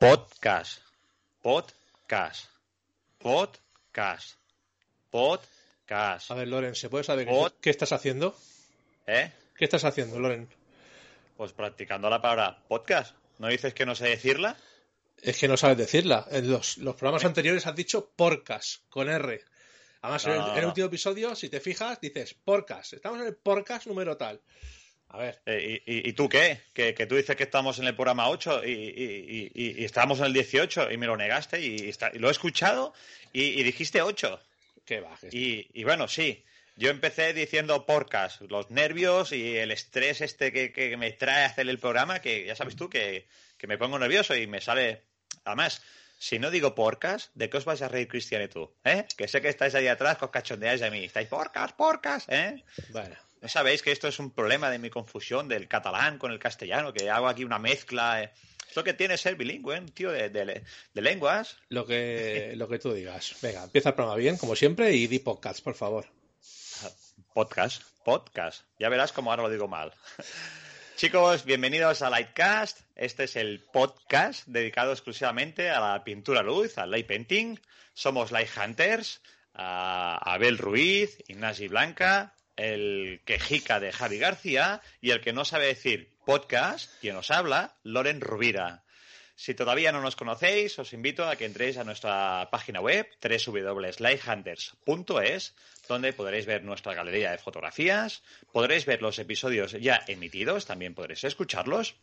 Podcast. Podcast. Podcast. Podcast. A ver, Loren, ¿se puede saber qué- Pod- qué estás haciendo? ¿Eh? ¿Qué estás haciendo, Loren? Pues practicando la palabra podcast. ¿No dices que no sé decirla? Es que no sabes decirla. En los, los programas anteriores has dicho porcas, con R. Además, en, el, No. en el último episodio, si te fijas, dices porcas. Estamos en el podcast número tal. A ver, Eh, y, y- tú qué? Que, que tú dices que estamos en el programa 8 y, y- estábamos en el 18 y me lo negaste y, está- y lo he escuchado y, dijiste 8. qué bajes. Y, bueno, sí, yo empecé diciendo podcast, los nervios y el estrés este que, que me trae hacer el programa, que ya sabes tú que, que me pongo nervioso y me sale... Además, si no digo podcast, ¿de qué os vais a reír Cristian y tú? ¿Eh? Que sé que estáis ahí atrás, que os cachondeáis de mí. Estáis podcast, podcast, ¿eh? Bueno, ¿No sabéis que esto es un problema de mi confusión del catalán con el castellano? Que hago aquí una mezcla. eh? Es lo que tiene ser bilingüe, tío de, de- de lenguas. lo que, lo que tú digas. Venga, empieza el programa bien, como siempre, y di podcast, por favor. Podcast, podcast. Ya verás cómo ahora lo digo mal. Chicos, bienvenidos a Lightcast. Este es el podcast dedicado exclusivamente a la pintura a luz, al light painting. Somos Light Hunters, a Abel Ruiz, Ignasi Blanca, el quejica de Javi García y el que no sabe decir podcast, quien nos habla, Loren Rubira. Si todavía no nos conocéis, os invito a que entréis a nuestra página web www.lighthunters.es, donde podréis ver nuestra galería de fotografías, podréis ver los episodios ya emitidos, también podréis escucharlos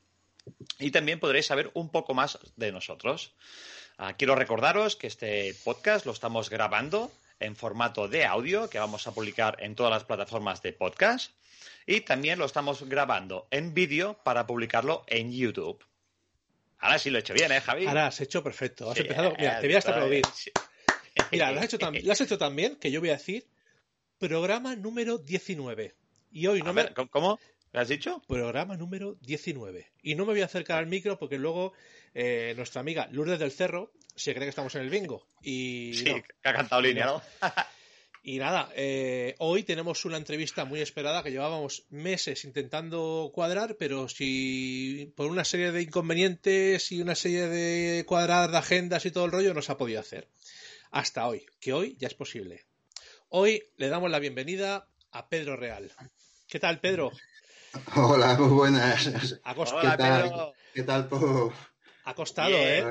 y también podréis saber un poco más de nosotros. Ah, quiero recordaros que este podcast lo estamos grabando en formato de audio que vamos a publicar en todas las plataformas de podcast y también lo estamos grabando en vídeo para publicarlo en YouTube. Ahora sí lo he hecho bien, ¿eh, Javi? Ahora has hecho perfecto. Has Sí, empezado. Mira, te voy hasta aplaudir. sí. Mira, lo has hecho tan, lo has hecho tan bien que yo voy a decir programa número 19. Y hoy no A me. ver, ¿cómo- ¿Cómo? ¿Lo has dicho? programa número 19. Y no me voy a acercar al micro porque luego eh, nuestra amiga Lourdes del Cerro se cree que estamos en el bingo. Y, Sí, no. que ha cantado línea, ¿no? y nada, eh, hoy tenemos una entrevista muy esperada que llevábamos meses intentando cuadrar, pero si por una serie de inconvenientes y una serie de cuadradas de agendas y todo el rollo no se ha podido hacer. Hasta hoy, que hoy ya es posible. Hoy le damos la bienvenida a Pedro Real. ¿Qué tal, Pedro? Hola, muy buenas. Hola, ¿Qué tal? Pedro. ¿Qué tal todo? Ha costado. ¿eh?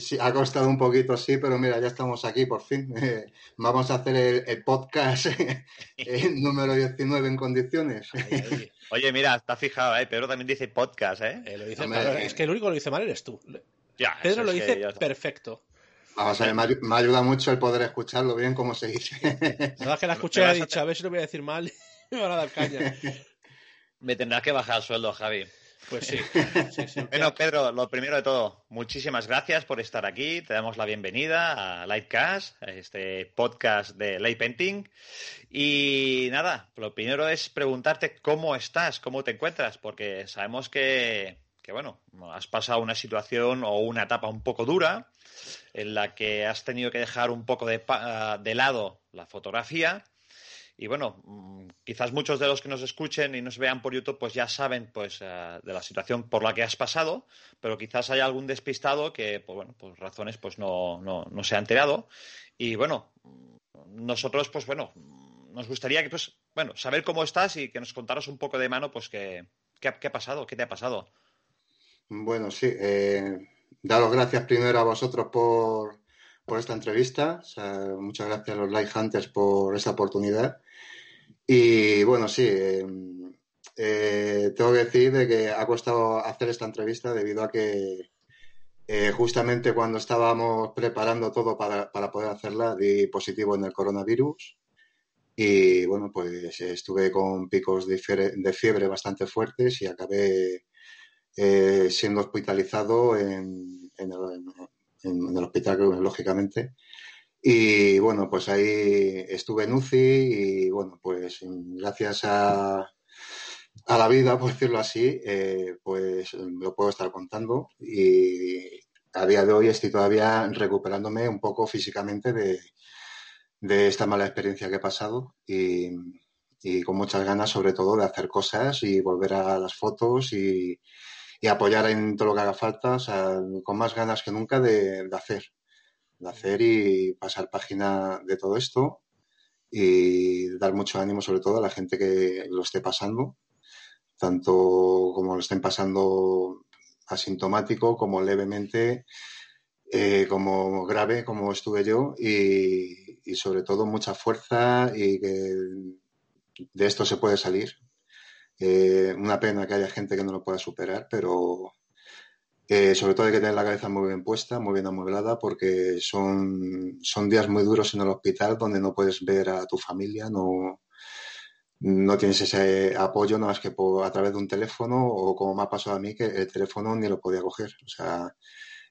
Sí, ha costado un poquito, sí, pero mira, ya estamos aquí por fin. Eh, vamos a hacer el, el podcast eh, número 19 en condiciones. Ay, Oye, mira, está fijado, ¿eh? Pedro también dice podcast, ¿eh? eh, lo dice- Hombre, eh. es que el único que lo dice mal eres tú. Ya, Pedro lo que dice perfecto. Vamos a ver, me, ayu- me ayuda mucho el poder escucharlo bien, como se dice. La verdad es que la escuché y he dicho, a ver si lo voy a decir mal. Me van a dar caña. Me tendrás que bajar el sueldo, Javi. Pues sí. sí, sí. Bueno, Pedro, lo primero de todo, muchísimas gracias por estar aquí. Te damos la bienvenida a Lightcast, a este podcast de Light Painting. Y nada, lo primero es preguntarte cómo estás, cómo te encuentras, porque sabemos que, que, bueno, has pasado una situación o una etapa un poco dura en la que has tenido que dejar un poco de, pa- de lado la fotografía. Y bueno, mm, quizás muchos de los que nos escuchen y nos vean por YouTube pues ya saben pues eh, de la situación por la que has pasado, pero quizás haya algún despistado que pues bueno, por razones pues no, no, no se ha enterado. Y bueno, mm, nosotros pues bueno, mm, nos gustaría que pues bueno, saber cómo estás y que nos contaras un poco de mano pues qué, qué, ha- qué ha pasado, qué te ha pasado. Bueno, sí, eh, daros gracias primero a vosotros por, por esta entrevista. Muchas gracias a los Light Hunters por esa oportunidad. Y bueno, sí, eh, eh, tengo que decir de que ha costado hacer esta entrevista debido a que eh, justamente cuando estábamos preparando todo para, para, poder hacerla, di positivo en el coronavirus y bueno, pues estuve con picos de fiebre, de fiebre bastante fuertes y acabé siendo hospitalizado en, el, en, el, hospital, lógicamente. Y bueno, pues ahí estuve en UCI y bueno, pues gracias a, a la vida, por decirlo así, eh, pues lo puedo estar contando. Y a día de hoy estoy todavía recuperándome un poco físicamente de, de esta mala experiencia que he pasado y, y, con muchas ganas sobre todo de hacer cosas y volver a las fotos y, y, apoyar en todo lo que haga falta, o sea, con más ganas que nunca de, de hacer, de hacer y pasar página de todo esto y dar mucho ánimo sobre todo a la gente que lo esté pasando, tanto como lo estén pasando asintomático como levemente, eh, como grave, como estuve yo, y, y, sobre todo mucha fuerza y que de esto se puede salir. Eh, una pena que haya gente que no lo pueda superar, pero eh, sobre todo hay que tener la cabeza muy bien puesta, muy bien amueblada, porque son, son días muy duros en el hospital donde no puedes ver a tu familia, no, no tienes ese apoyo nada más que a través de un teléfono o como me ha pasado a mí que el teléfono ni lo podía coger. O sea,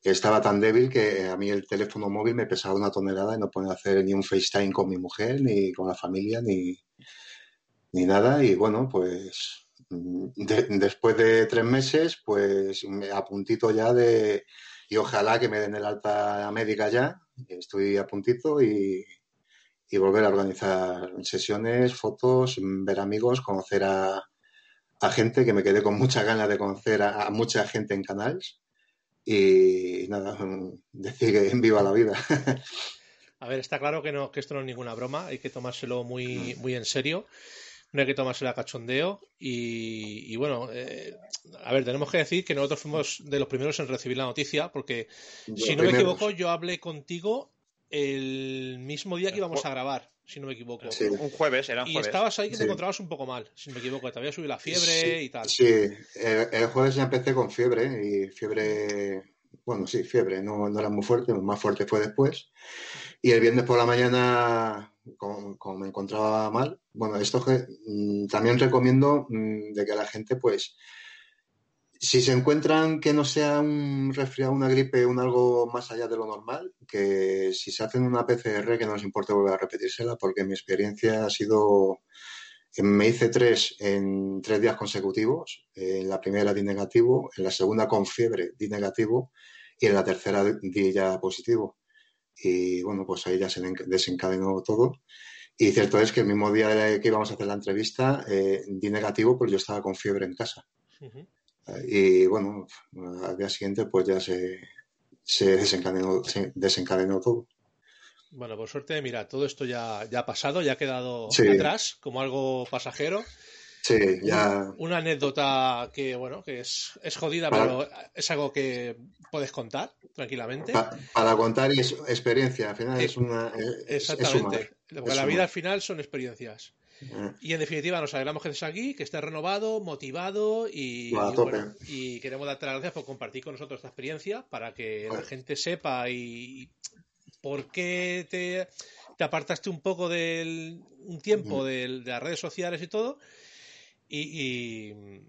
estaba tan débil que a mí el teléfono móvil me pesaba una tonelada y no podía hacer ni un FaceTime con mi mujer, ni con la familia, ni, ni nada. Y bueno, pues de, después de tres meses, pues me a puntito ya de... Y ojalá que me den el alta médica ya. Estoy a puntito y, y volver a organizar sesiones, fotos, ver amigos, conocer a, a gente que me quedé con muchas ganas de conocer a, a mucha gente en canales y nada, decir que en viva la vida. A ver, está claro que, no, que esto no es ninguna broma, hay que tomárselo muy, muy en serio, no hay que tomárselo a cachondeo y, y bueno, eh, a ver, tenemos que decir que nosotros fuimos de los primeros en recibir la noticia porque, de si no primeros. me equivoco, yo hablé contigo el mismo día que íbamos a grabar, si no me equivoco. Sí. Un jueves, era un jueves. Y estabas ahí que te sí. encontrabas un poco mal, si no me equivoco. Te había subido la fiebre sí, y tal. Sí, el, el, jueves ya empecé con fiebre y fiebre, bueno, sí, fiebre, no, no era muy fuerte, más fuerte fue después. Y el viernes por la mañana, como, como me encontraba mal, bueno, esto que mmm, también recomiendo mmm, de que la gente, pues, si se encuentran que no sea un resfriado, una gripe, un algo más allá de lo normal, que si se hacen una PCR, que no les importe volver a repetírsela, porque mi experiencia ha sido. Me hice tres en tres días consecutivos. En la primera di negativo, en la segunda con fiebre di negativo y en la tercera di ya positivo. Y bueno, pues ahí ya se desencadenó todo. Y cierto es que el mismo día que íbamos a hacer la entrevista eh, di negativo, pues yo estaba con fiebre en casa. Uh -huh. Y bueno, al día siguiente pues ya se, se, desencadenó, se desencadenó todo. Bueno, por suerte, mira, todo esto ya, ya ha pasado, ya ha quedado sí. atrás como algo pasajero. Sí, ya. Una, anécdota que, bueno, que es, es jodida, para, pero es algo que puedes contar tranquilamente. Pa, para contar y es experiencia, al final eh, es una. Es, exactamente. Porque la vida al final son experiencias. Y en definitiva, nos alegramos que estés aquí, que estés renovado, motivado y, bueno, y, bueno, y, queremos darte las gracias por compartir con nosotros esta experiencia para que bueno. la gente sepa y por qué te, te apartaste un poco del un tiempo uh -huh. de, de, las redes sociales y todo. Y, y,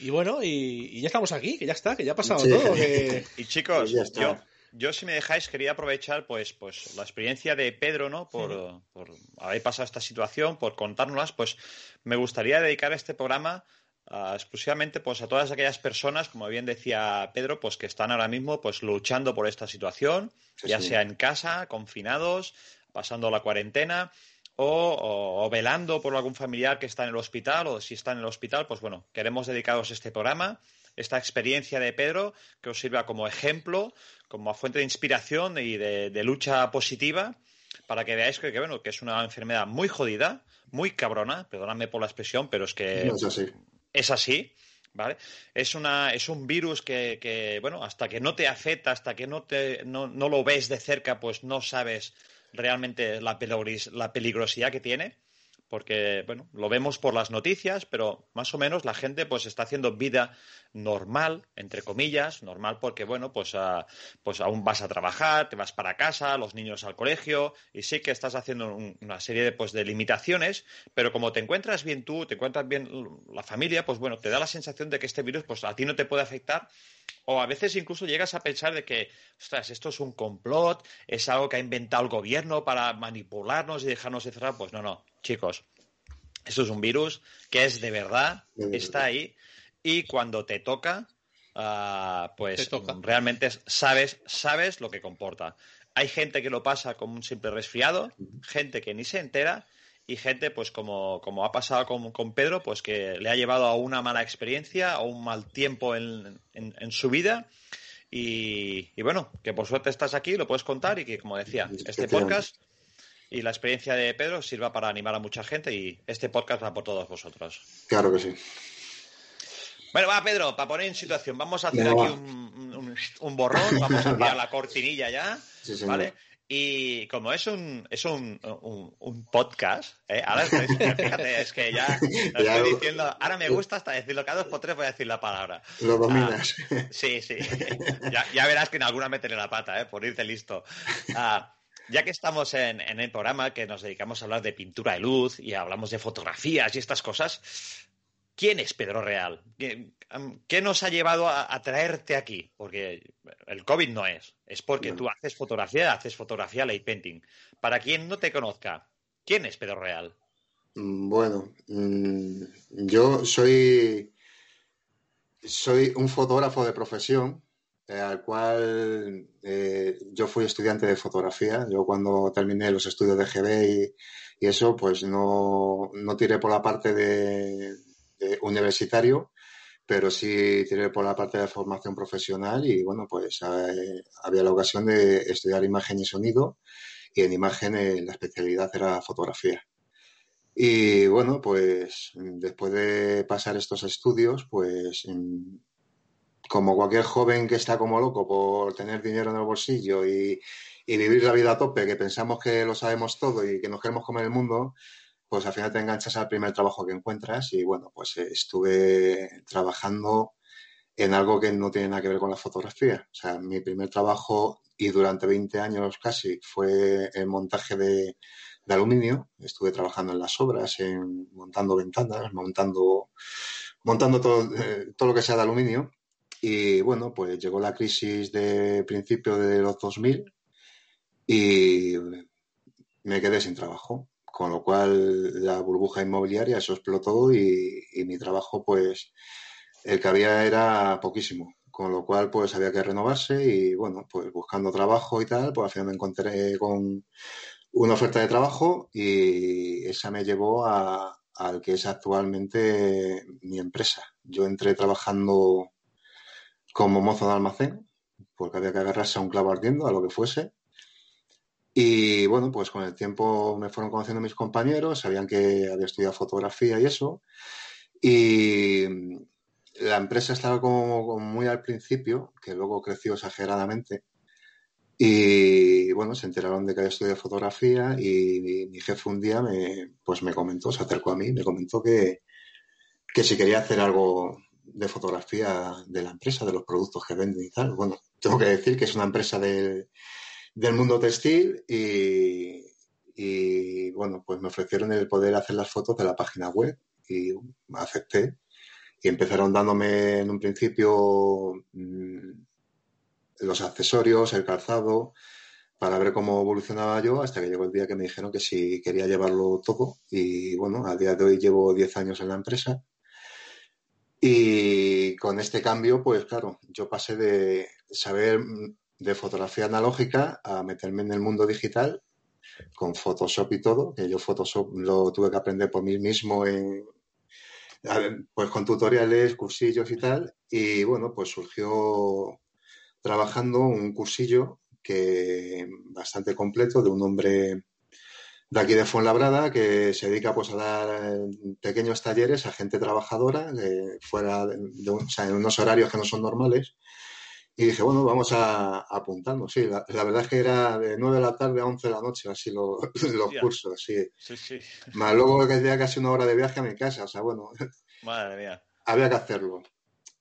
y bueno, y, ya estamos aquí, que ya está, que ya ha pasado sí. todo. Que... Y chicos, yo, yo, si me dejáis, quería aprovechar pues, pues la experiencia de Pedro, ¿no? Por, sí. por haber pasado esta situación, por contárnoslas, pues me gustaría dedicar este programa uh, exclusivamente pues a todas aquellas personas, como bien decía Pedro, pues que están ahora mismo pues luchando por esta situación, sí, ya sí. sea en casa, confinados, pasando la cuarentena. O, o, o, velando por algún familiar que está en el hospital, o si está en el hospital, pues bueno, queremos dedicaros este programa, esta experiencia de Pedro, que os sirva como ejemplo, como fuente de inspiración y de, de lucha positiva, para que veáis que, que, bueno, que es una enfermedad muy jodida, muy cabrona, perdóname por la expresión, pero es que no es así. Es así. ¿Vale? Es, una, es un virus que, que, bueno, hasta que no te afecta, hasta que no, te, no, no lo ves de cerca, pues no sabes realmente la, peligros, la peligrosidad que tiene. Porque, bueno, lo vemos por las noticias, pero más o menos la gente pues está haciendo vida normal, entre comillas, normal porque, bueno, pues, ah, pues aún vas a trabajar, te vas para casa, los niños al colegio, y sí que estás haciendo una serie de, pues, de limitaciones, pero como te encuentras bien tú, te encuentras bien la familia, pues bueno, te da la sensación de que este virus pues a ti no te puede afectar o a veces incluso llegas a pensar de que, ostras, esto es un complot, es algo que ha inventado el gobierno para manipularnos y dejarnos encerrar. Pues no, no, chicos, esto es un virus que es de verdad, está ahí y cuando te toca, ah, pues realmente sabes, sabes lo que comporta. Hay gente que lo pasa como un simple resfriado, gente que ni se entera y gente, pues como, como ha pasado con, con, Pedro, pues que le ha llevado a una mala experiencia, a un mal tiempo en, en, su vida. Y, y, bueno, que por suerte estás aquí, lo puedes contar y que, como decía, este podcast y la experiencia de Pedro sirva para animar a mucha gente y este podcast va por todos vosotros. Claro que sí. Bueno, va Pedro, para poner en situación, vamos a hacer aquí un, un, borrón, vamos a enviar la cortinilla ya, ¿vale? Y como es un, es un, un, podcast, ¿eh? ahora estoy, fíjate, es que ya lo estoy diciendo, ahora me gusta hasta decirlo, cada dos por tres voy a decir la palabra. Lo dominas. Ah, sí, sí. Ya, ya, verás que en alguna meteré la pata, ¿eh? por irte listo. Ah, ya que estamos en, en, el programa que nos dedicamos a hablar de pintura de luz y hablamos de fotografías y estas cosas, ¿quién es Pedro Real? ¿Qué, nos ha llevado a, traerte aquí? Porque el COVID no es, es porque tú haces fotografía, haces fotografía late painting. Para quien no te conozca, ¿quién es Pedro Real? Mm, bueno, mm, yo soy, soy un fotógrafo de profesión, eh, al cual eh, yo fui estudiante de fotografía. Yo cuando terminé los estudios de GB y, y eso, pues no, no tiré por la parte de, universitario, pero sí tiré por la parte de formación profesional y bueno, pues eh, había la ocasión de estudiar imagen y sonido y en imagen eh, la especialidad era fotografía. Y bueno, pues después de pasar estos estudios, pues como cualquier joven que está como loco por tener dinero en el bolsillo y, vivir la vida a tope, que pensamos que lo sabemos todo y que nos queremos comer el mundo, pues al final te enganchas al primer trabajo que encuentras y bueno, pues eh, estuve trabajando en algo que no tiene nada que ver con la fotografía. O sea, mi primer trabajo y durante 20 años casi fue el montaje de, aluminio. Estuve trabajando en las obras, montando ventanas, montando, montando todo, eh, todo lo que sea de aluminio. Y bueno, pues llegó la crisis de principio de los 2000 y me quedé sin trabajo con lo cual la burbuja inmobiliaria eso explotó y, y mi trabajo pues el que había era poquísimo, con lo cual pues había que renovarse y bueno, pues buscando trabajo y tal, pues al final me encontré con una oferta de trabajo y esa me llevó a, al que es actualmente mi empresa. Yo entré trabajando como mozo de almacén, porque había que agarrarse a un clavo ardiendo, a lo que fuese, y bueno, pues con el tiempo me fueron conociendo mis compañeros, sabían que había estudiado fotografía y eso. Y la empresa estaba como, muy al principio, que luego creció exageradamente. Y bueno, se enteraron de que había estudiado fotografía y mi, jefe un día me, pues me comentó, se acercó a mí, me comentó que, que si quería hacer algo de fotografía de la empresa, de los productos que venden y tal. Bueno, tengo que decir que es una empresa de, del mundo textil y, y, bueno, pues me ofrecieron el poder hacer las fotos de la página web y acepté. Y empezaron dándome en un principio mm, los accesorios, el calzado, para ver cómo evolucionaba yo, hasta que llegó el día que me dijeron que si quería llevarlo todo. Y bueno, a día de hoy llevo 10 años en la empresa. Y con este cambio, pues claro, yo pasé de saber de fotografía analógica a meterme en el mundo digital con Photoshop y todo, que yo Photoshop lo tuve que aprender por mí mismo en, pues con tutoriales, cursillos y tal. Y bueno, pues surgió trabajando un cursillo que bastante completo de un hombre de aquí de Fuenlabrada que se dedica pues a dar pequeños talleres a gente trabajadora fuera de, en unos horarios que no son normales Y dije, bueno, vamos a, apuntarnos. Sí, la, verdad es que era de 9 de la tarde a 11 de la noche, así los cursos, sí. Sí, sí. Más luego que tenía casi una hora de viaje a mi casa, o sea, bueno. Madre mía. Había que hacerlo.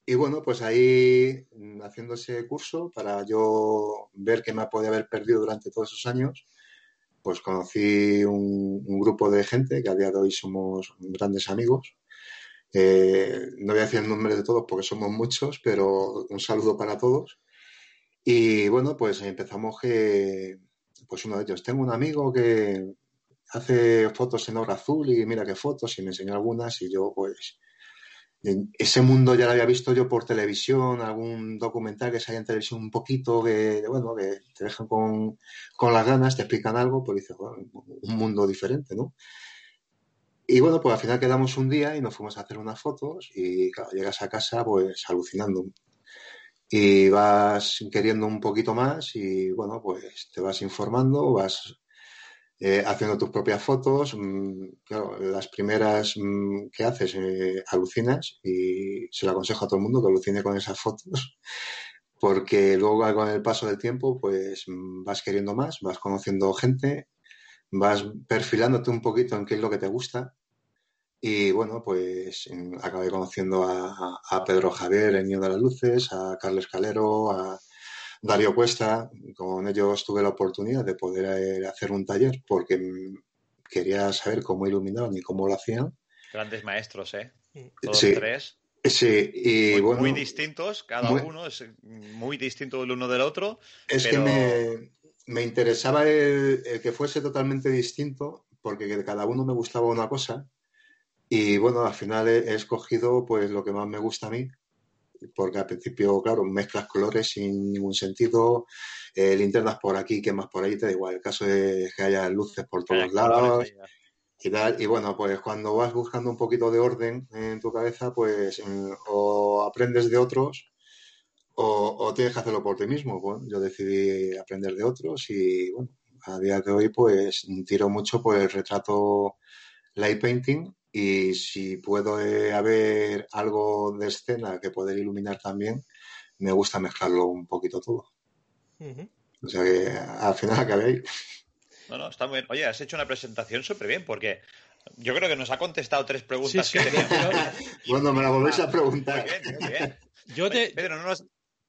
Y bueno, pues ahí mm, haciendo ese curso para yo ver qué me podía haber perdido durante todos esos años, pues conocí un, grupo de gente que a día de hoy somos grandes amigos. Eh, no voy a decir el nombre de todos porque somos muchos, pero un saludo para todos. Y bueno, pues empezamos que, pues uno de ellos, tengo un amigo que hace fotos en obra azul y mira qué fotos y me enseñó algunas y yo pues ese mundo ya lo había visto yo por televisión, algún documental que sale en televisión un poquito, que, bueno, que te dejan con, las ganas, te explican algo, pues dices, bueno, un mundo diferente, ¿no? Y bueno, pues al final quedamos un día y nos fuimos a hacer unas fotos y claro, llegas a casa pues alucinando. Y vas queriendo un poquito más y bueno, pues te vas informando, vas eh, haciendo tus propias fotos. Mm, las primeras mm, que haces eh, alucinas y se lo aconsejo a todo el mundo que alucine con esas fotos, porque luego con el paso del tiempo pues mm, vas queriendo más, vas conociendo gente, vas perfilándote un poquito en qué es lo que te gusta. Y bueno, pues acabé conociendo a, a Pedro Javier, el niño de las luces, a Carlos Calero, a, Darío Cuesta, con ellos tuve la oportunidad de poder eh, hacer un taller porque quería saber cómo iluminaban y cómo lo hacían. Grandes maestros, ¿eh? Todos tres. Sí, y muy, bueno. Muy distintos, cada uno es muy distinto el uno del otro. Es que me, interesaba el, que fuese totalmente distinto, porque de cada uno me gustaba una cosa. Y bueno, al final he escogido pues lo que más me gusta a mí, porque al principio, claro, mezclas colores sin ningún sentido, eh, linternas por aquí, quemas por ahí, te da igual. El caso es que haya luces por todos lados y tal. Y bueno, pues cuando vas buscando un poquito de orden en tu cabeza, pues mm, o aprendes de otros o, tienes que hacerlo por ti mismo. Bueno, yo decidí aprender de otros y bueno, a día de hoy pues tiro mucho por el retrato light painting y si puedo eh, haber algo de escena que poder iluminar también, me gusta mezclarlo un poquito todo. O sea que al final acabé ahí. No, no, está muy bien. Oye, has hecho una presentación súper bien porque yo creo que nos ha contestado tres preguntas que teníamos. bueno, me la volvéis a preguntar. Muy bien, muy bien. Yo te... Pedro, no nos,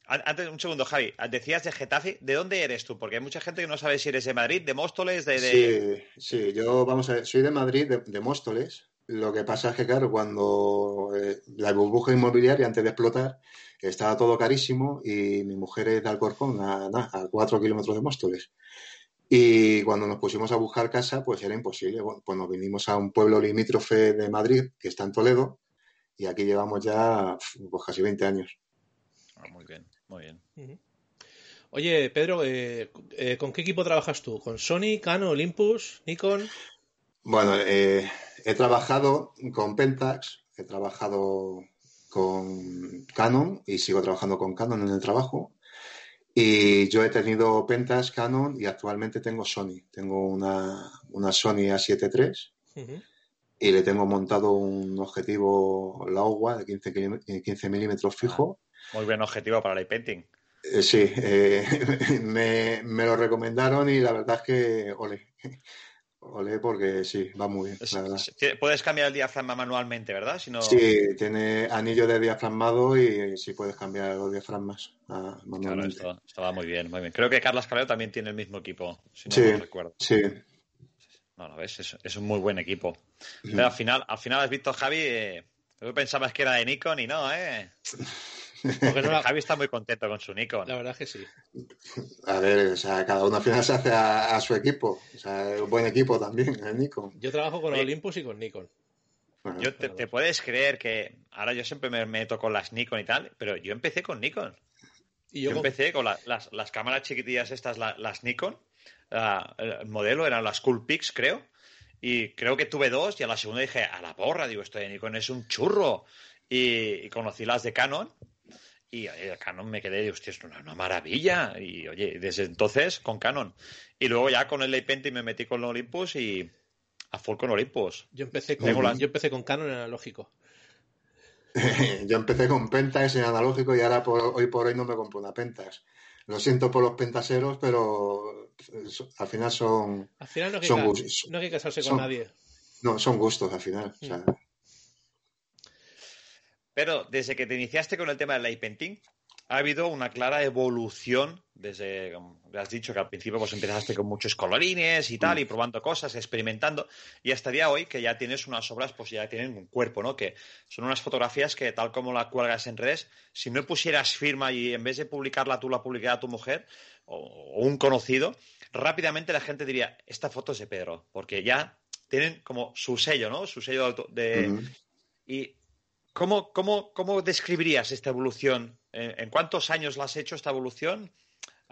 antes, un segundo, Javi. Decías de Getafe. ¿De dónde eres tú? Porque hay mucha gente que no sabe si eres de Madrid, de Móstoles, de. Sí, sí, yo, vamos a ver, soy de Madrid, de Móstoles. Lo que pasa es que, claro, cuando eh, la burbuja inmobiliaria antes de explotar, estaba todo carísimo y mi mujer es de Alcorcón, a, a cuatro kilómetros de Móstoles. Y cuando nos pusimos a buscar casa, pues era imposible. Bueno, pues nos vinimos a un pueblo limítrofe de Madrid, que está en Toledo, y aquí llevamos ya pues, casi 20 años. Ah, muy bien, muy bien. Oye, Pedro, eh, eh, ¿con qué equipo trabajas tú? ¿Con Sony, Canon, Olympus, Nikon? Bueno, eh, he trabajado con Pentax, he trabajado con Canon y sigo trabajando con Canon en el trabajo. Y yo he tenido Pentax, Canon y actualmente tengo Sony. Tengo una, Sony A7 III y le tengo montado un objetivo Laowa de 15, 15 milímetros fijo. Ah, muy buen objetivo para el painting. Eh, sí, eh, me, me, lo recomendaron y la verdad es que, ole, Ole, porque sí, va muy bien. Puedes cambiar el diafragma manualmente, ¿verdad? Si Sí, tiene anillo de diafragmado y sí puedes cambiar los diafragmas ah, manualmente. Claro, esto, va muy bien, muy bien. Creo que Carlos Calero también tiene el mismo equipo, si no sí, recuerdo. Sí. No, no ves, es, un muy buen equipo. Pero al final, al final has visto, Javi, eh, tú pensabas que era de Nikon y no, ¿eh? Porque Javi está muy contento con su Nikon. La verdad es que sí. A ver, o sea, cada uno al final se hace a, su equipo. O sea, un buen equipo también, el Nikon. Yo trabajo con Olympus y con Nikon. yo te, puedes creer que ahora yo siempre me meto con las Nikon y tal, pero yo empecé con Nikon. Y yo, empecé con las, cámaras chiquitillas estas, las Nikon. el modelo eran las Coolpix, creo. Y creo que tuve dos y a la segunda dije, a la porra, digo, esto de Nikon es un churro. y conocí las de Canon y oye, Canon me quedé, hostia, es una, maravilla. Y oye, desde entonces con Canon. Y luego ya con el Leipenty me metí con Olympus y a full con Olympus. Yo empecé con, yo empecé con Canon analógico. yo empecé con Pentax en analógico y ahora hoy por hoy no me compro una Pentax. Lo siento por los pentaseros, pero al final son. Al final no hay, que, casarse con nadie. No, son gustos al final. Mm. Pero desde que te iniciaste con el tema del light painting, ha habido una clara evolución desde, como has dicho, que al principio pues empezaste con muchos colorines y tal, mm. y probando cosas, experimentando, y hasta el día de hoy que ya tienes unas obras, pues ya tienen un cuerpo, ¿no? Que son unas fotografías que tal como la cuelgas en redes, si no pusieras firma y en vez de publicarla tú la publicara tu mujer o, un conocido, rápidamente la gente diría, esta foto es de Pedro, porque ya tienen como su sello, ¿no? Su sello de... Y ¿cómo, cómo, ¿cómo describirías esta evolución ¿En cuántos años la has hecho esta evolución?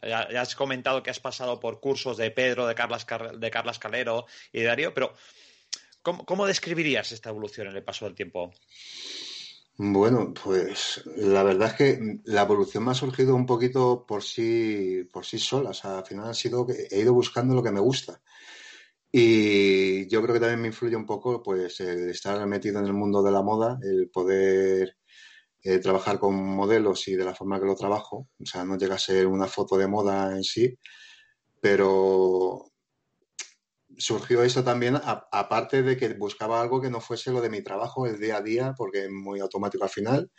Ya, has comentado que has pasado por cursos de Pedro, de Carlas, de Carlas Calero y de Darío, pero ¿cómo, describirías esta evolución en el paso del tiempo? Bueno, pues la verdad es que la evolución me ha surgido un poquito por sí, por sí sola. O sea, al final ha sido que he ido buscando lo que me gusta. Y yo creo que también me influye un poco pues el estar metido en el mundo de la moda, el poder eh, trabajar con modelos y de la forma que lo trabajo. O sea, no llega a ser una foto de moda en sí, pero surgió eso también, aparte de que buscaba algo que no fuese lo de mi trabajo, el día a día, porque es muy automático al final,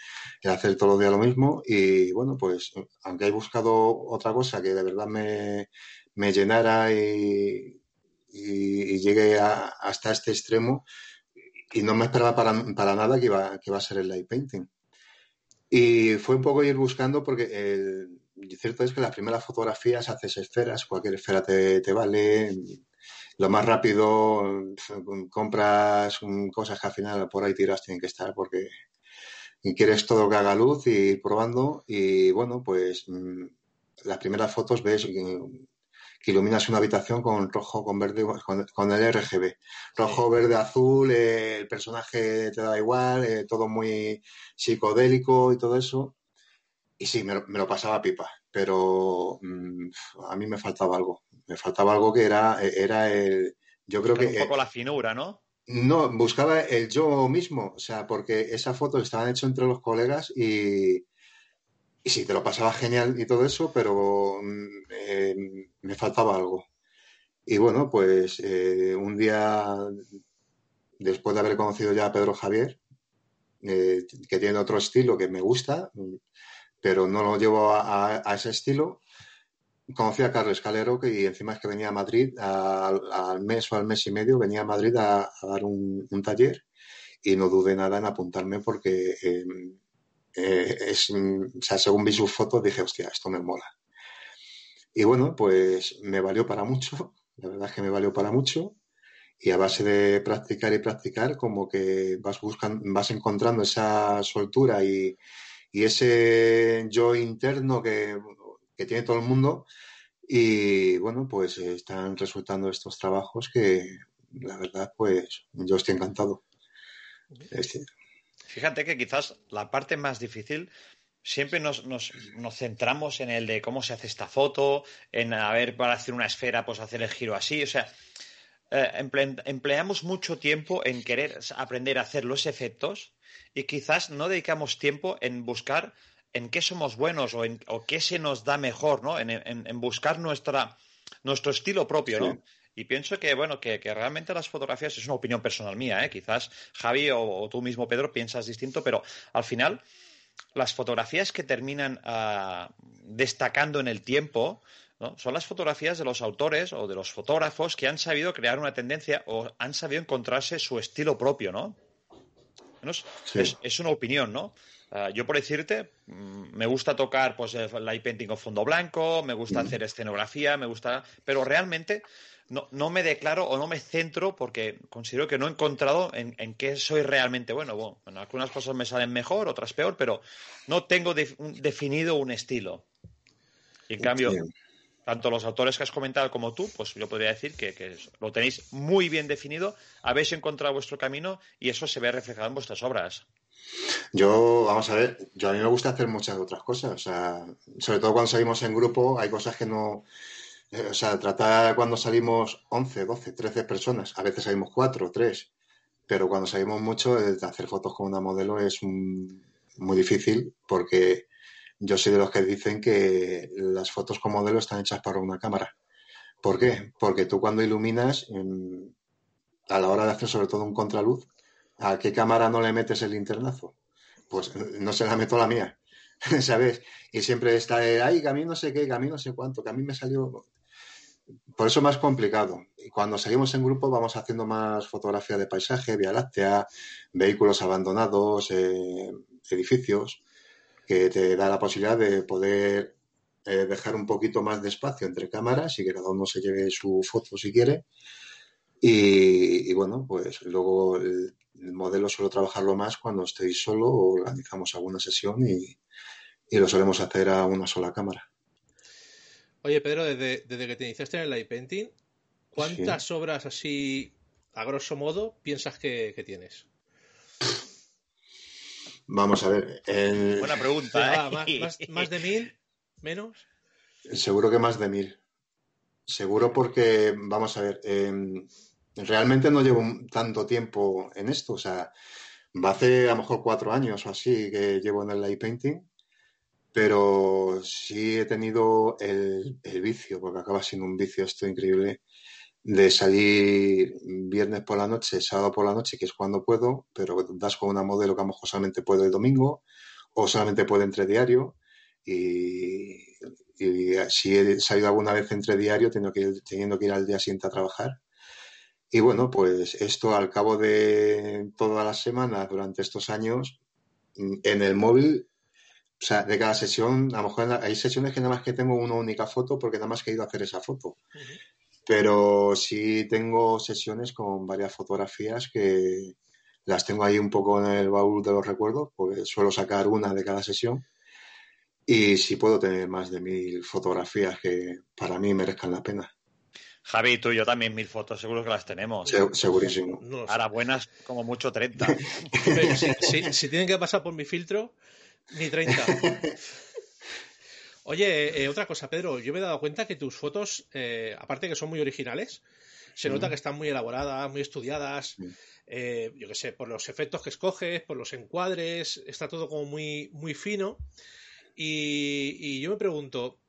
el hacer todos los días lo mismo. Y bueno, pues aunque he buscado otra cosa que de verdad me, me llenara y, y, llegué hasta este extremo, y no me esperaba para, para nada que iba, que iba a ser el light painting. Y fue un poco ir buscando porque el, cierto es que las primeras fotografías haces esferas, cualquier esfera te, vale. Lo más rápido compras cosas que al final por ahí tiras tienen que estar porque quieres todo que haga luz y ir probando. Y bueno, pues mm, las primeras fotos ves que iluminas una habitación con rojo, con verde, con, el RGB. Rojo, verde, azul, eh, el personaje te da igual, eh, todo muy psicodélico y todo eso. Y sí, me, lo pasaba pipa, pero mm, a mí me faltaba algo. Me faltaba algo que era, era el... Yo creo que... Un poco la finura, ¿no? No, buscaba el yo mismo, o sea, porque esas fotos estaban hechas entre los colegas y, y sí, te lo pasaba genial y todo eso, pero mm, eh, me faltaba algo. Y bueno, pues eh, un día, después de haber conocido ya a Pedro Javier, eh, que tiene otro estilo que me gusta, pero no lo llevo a, ese estilo, conocí a Carlos Calero que, y encima es que venía a Madrid al, mes o al mes y medio, venía a Madrid a, dar un, taller y no dudé nada en apuntarme porque eh, es, o sea, según vi sus fotos dije, hostia, esto me mola. Y bueno, pues me valió para mucho, la verdad es que me valió para mucho. Y a base de practicar y practicar, como que vas buscando, vas encontrando esa soltura y, y ese yo interno que, que, tiene todo el mundo. Y bueno, pues están resultando estos trabajos que la verdad, pues yo estoy encantado. Fíjate que quizás la parte más difícil siempre nos, centramos en el de cómo se hace esta foto, en a ver, para hacer una esfera, pues hacer el giro así. O sea, eh, empleamos mucho tiempo en querer aprender a hacer los efectos y quizás no dedicamos tiempo en buscar en qué somos buenos o, en, o qué se nos da mejor, ¿no? En, en buscar nuestra, nuestro estilo propio, ¿no? Y pienso que, bueno, que, realmente las fotografías es una opinión personal mía, ¿eh? Quizás Javi o, tú mismo, Pedro, piensas distinto, pero al final las fotografías que terminan ah, destacando en el tiempo ¿no? son las fotografías de los autores o de los fotógrafos que han sabido crear una tendencia o han sabido encontrarse su estilo propio, ¿no? es, una opinión, ¿no? Ah, yo por decirte, mm, me gusta tocar pues el light painting con fondo blanco, me gusta hacer escenografía, me gusta, pero realmente no, no, me declaro o no me centro porque considero que no he encontrado en, en qué soy realmente bueno. bueno. algunas cosas me salen mejor, otras peor, pero no tengo definido un estilo. Y en cambio, tanto los autores que has comentado como tú, pues yo podría decir que, que, lo tenéis muy bien definido, habéis encontrado vuestro camino y eso se ve reflejado en vuestras obras. Yo, vamos a ver, yo a mí me gusta hacer muchas otras cosas, o sea, sobre todo cuando salimos en grupo, hay cosas que no, o sea, tratar cuando salimos 11, 12, 13 personas, a veces salimos 4, 3, pero cuando salimos mucho, hacer fotos con una modelo es muy difícil porque yo soy de los que dicen que las fotos con modelo están hechas para una cámara. ¿Por qué? Porque tú cuando iluminas, a la hora de hacer sobre todo un contraluz, ¿a qué cámara no le metes el linternazo? Pues no se la meto la mía, ¿sabes? Y siempre está, ay, que a mí no sé qué, que a mí no sé cuánto, que a mí me salió... Por eso es más complicado. Y cuando seguimos en grupo vamos haciendo más fotografía de paisaje, Vía Láctea, vehículos abandonados, eh, edificios, que te da la posibilidad de poder eh, dejar un poquito más de espacio entre cámaras y que cada uno se lleve su foto si quiere. Y, bueno, pues luego el, modelo suelo trabajarlo más cuando estoy solo o organizamos alguna sesión y, lo solemos hacer a una sola cámara. Oye, Pedro, desde, que te iniciaste en el light painting, ¿cuántas obras así, a grosso modo, piensas que, tienes? Vamos a ver. Buena pregunta. ¿eh? más, de mil? ¿Menos? Seguro que más de mil. Seguro porque, vamos a ver, em, realmente no llevo tanto tiempo en esto. O sea, va hace a lo mejor cuatro años o así que llevo en el light painting, pero sí he tenido el, el vicio, porque acaba siendo un vicio esto increíble, de salir viernes por la noche, sábado por la noche, que es cuando puedo, pero das con una modelo que a lo mejor solamente puede el domingo o solamente puede entre diario y, si he salido alguna vez entre diario, tengo que teniendo que ir al día siguiente a trabajar. Y bueno, pues esto al cabo de toda la semana, durante estos años, en el móvil, o sea, de cada sesión, a lo mejor hay sesiones que nada más que tengo una única foto porque nada más que he ido a hacer esa foto. Pero sí tengo sesiones con varias fotografías que las tengo ahí un poco en el baúl de los recuerdos, porque suelo sacar una de cada sesión y si puedo tener más de mil fotografías que para mí merezcan la pena. Javi, tú y yo también mil fotos, seguro que las tenemos. segurísimo. Ahora buenas, como mucho 30. si, tienen que pasar por mi filtro, ni 30. Oye, eh, otra cosa, Pedro, yo me he dado cuenta que tus fotos, eh, aparte que son muy originales, se nota que están muy elaboradas, muy estudiadas. Eh, yo qué sé, por los efectos que escoges, por los encuadres, está todo como muy, muy fino. Y, yo me pregunto,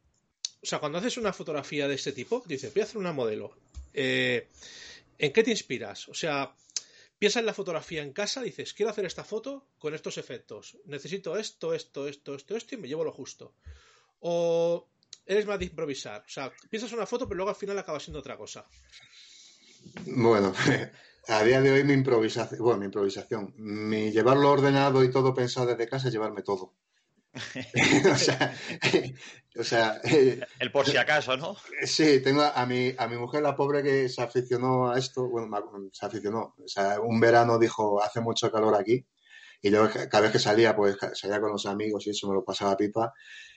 o sea, cuando haces una fotografía de este tipo, dices, voy a hacer una modelo. Eh, ¿En qué te inspiras? O sea, piensas en la fotografía en casa, dices, quiero hacer esta foto con estos efectos. Necesito esto, esto, esto, esto, esto y me llevo lo justo. O eres más de improvisar. O sea, piensas una foto, pero luego al final acaba siendo otra cosa. Bueno, a día de hoy mi improvisación, bueno, mi improvisación, mi llevarlo ordenado y todo pensado desde casa es llevarme todo. o sea, eh, el por si acaso, ¿no? Sí, tengo a mi, a mi mujer, la pobre, que se aficionó a esto, bueno, se aficionó, o sea, un verano dijo, hace mucho calor aquí, y yo cada vez que salía, pues salía con los amigos y eso me lo pasaba pipa,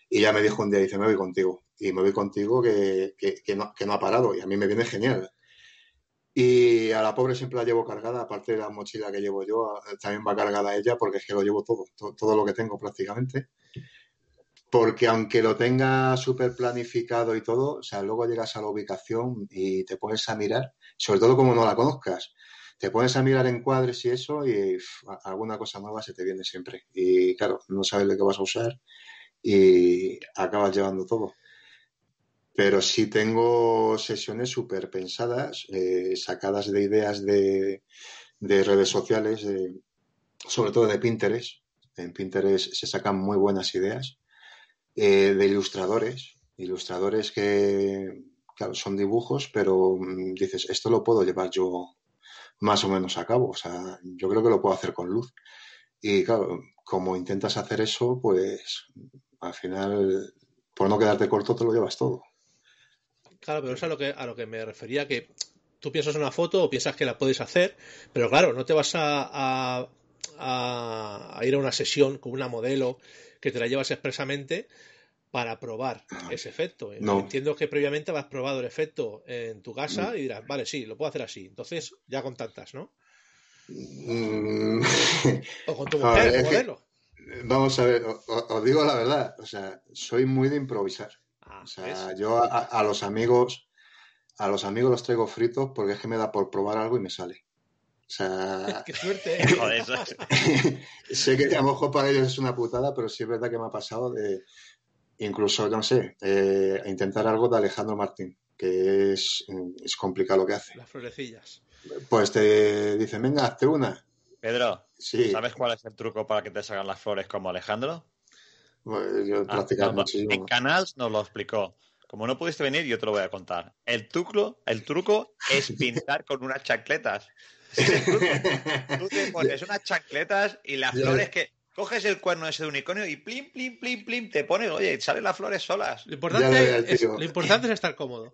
y ya me dijo un día, dice, me voy contigo, y me voy contigo que, que, no, que no ha parado, y a mí me viene genial. Y a la pobre siempre la llevo cargada, aparte de la mochila que llevo yo, también va cargada ella porque es que lo llevo todo, todo, lo que tengo prácticamente. Porque aunque lo tenga súper planificado y todo, o sea, luego llegas a la ubicación y te pones a mirar, sobre todo como no la conozcas, te pones a mirar en cuadres y eso y alguna cosa nueva se te viene siempre. Y claro, no sabes de qué vas a usar y acabas llevando todo pero sí tengo sesiones súper pensadas, eh, sacadas de ideas de, redes sociales, sobre todo de Pinterest. En Pinterest se sacan muy buenas ideas, eh, de ilustradores, ilustradores que, claro, son dibujos, pero mm, dices, esto lo puedo llevar yo más o menos a cabo, o sea, yo creo que lo puedo hacer con luz. Y claro, como intentas hacer eso, pues al final, por no quedarte corto, te lo llevas todo. Claro, pero eso es a lo que, a lo que me refería, que tú piensas una foto o piensas que la puedes hacer, pero claro, no te vas a, a, ir a una sesión con una modelo que te la llevas expresamente para probar ese efecto. Entiendo que previamente has probado el efecto en tu casa y dirás, vale, sí, lo puedo hacer así. Entonces, ya con tantas, ¿no? Mm. o con tu mujer, modelo. vamos a ver, os digo la verdad, o sea, soy muy de improvisar. Ah, o sea, yo a, los amigos, a los amigos los traigo fritos porque es que me da por probar algo y me sale. sea, Qué suerte. ¿eh? Joder, sé que a lo mejor para ellos es una putada, pero sí es verdad que me ha pasado de, incluso, no sé, eh, intentar algo de Alejandro Martín, que es, es complicado lo que hace. Las florecillas. Pues te dicen, venga, hazte una. Pedro, sí. ¿sabes cuál es el truco para que te salgan las flores como Alejandro? Yo he practicado ah, no, muchísimo. En Canals nos lo explicó. Como no pudiste venir, yo te lo voy a contar. El truco, el truco es pintar con unas chancletas. Tú te pones unas chancletas y las flores que coges el cuerno ese de unicornio y plim, plim, plim, plim, te pones, oye, salen las flores solas. Lo importante, es, lo importante es estar cómodo.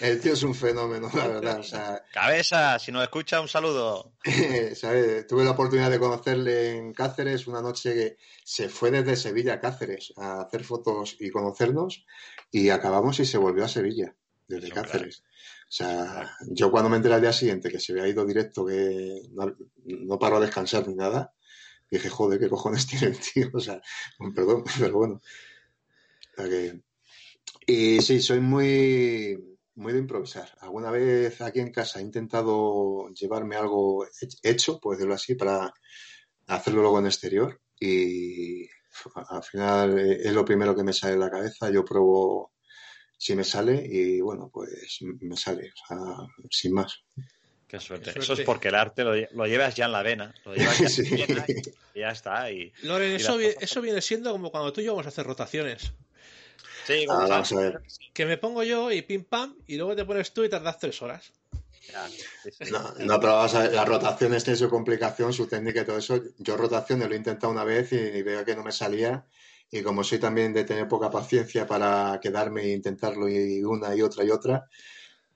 El tío es un fenómeno, la verdad. O sea, Cabeza, si nos escucha, un saludo. ¿sabes? Tuve la oportunidad de conocerle en Cáceres una noche que se fue desde Sevilla a Cáceres a hacer fotos y conocernos y acabamos y se volvió a Sevilla, desde Cáceres. O sea, yo cuando me enteré al día siguiente que se había ido directo, que no, no paró a descansar ni nada, dije, joder, ¿qué cojones tiene el tío? O sea, perdón, pero bueno. Y sí, soy muy muy de improvisar. Alguna vez aquí en casa he intentado llevarme algo hecho, por decirlo así, para hacerlo luego en exterior y al final es lo primero que me sale de la cabeza. Yo pruebo si me sale y bueno, pues me sale, o sea, sin más. Qué suerte. Eso es porque el arte lo, llevas ya en la vena. Lo llevas ya, sí. y ya está. Y, Loren, eso, eso viene siendo como cuando tú y yo vamos a hacer rotaciones. Sí, ah, Que me pongo yo y pim pam, y luego te pones tú y tardas tres horas. No, no, pero vamos a ver, las rotaciones tienen su complicación, su técnica y todo eso. Yo rotaciones lo he intentado una vez y, veo que no me salía. Y como soy también de tener poca paciencia para quedarme e intentarlo y una y otra y otra,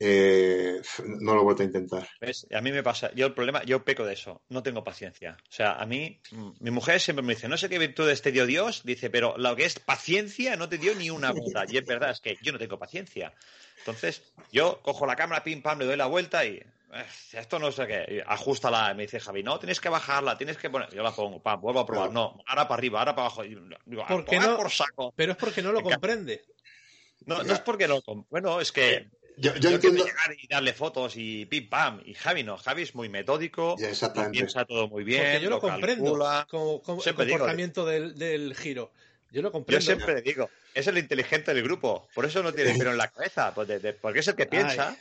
eh, no lo he vuelto a intentar. A mí me pasa, yo el problema, yo peco de eso, no tengo paciencia. O sea, a mí, mi mujer siempre me dice, no sé qué virtudes te dio Dios, dice, pero lo que es paciencia no te dio ni una puta. Y es verdad, es que yo no tengo paciencia. Entonces, yo cojo la cámara, pim, pam, le doy la vuelta y eh, esto no sé qué, ajustala, me dice Javi, no, tienes que bajarla, tienes que poner, yo la pongo, pam, vuelvo a probar, no, ahora para arriba, ahora para abajo, digo, no? por saco. Pero es porque no lo comprende. No, no es porque no, bueno, es que yo, yo entiendo. Llegar y darle fotos y pim pam. Y Javi no, Javi es muy metódico, piensa todo muy bien. Porque yo lo, lo comprendo como, como el comportamiento del, del, giro. Yo lo comprendo. Yo siempre digo, es el inteligente del grupo, por eso no tiene pelo en la cabeza, pues porque es el que piensa.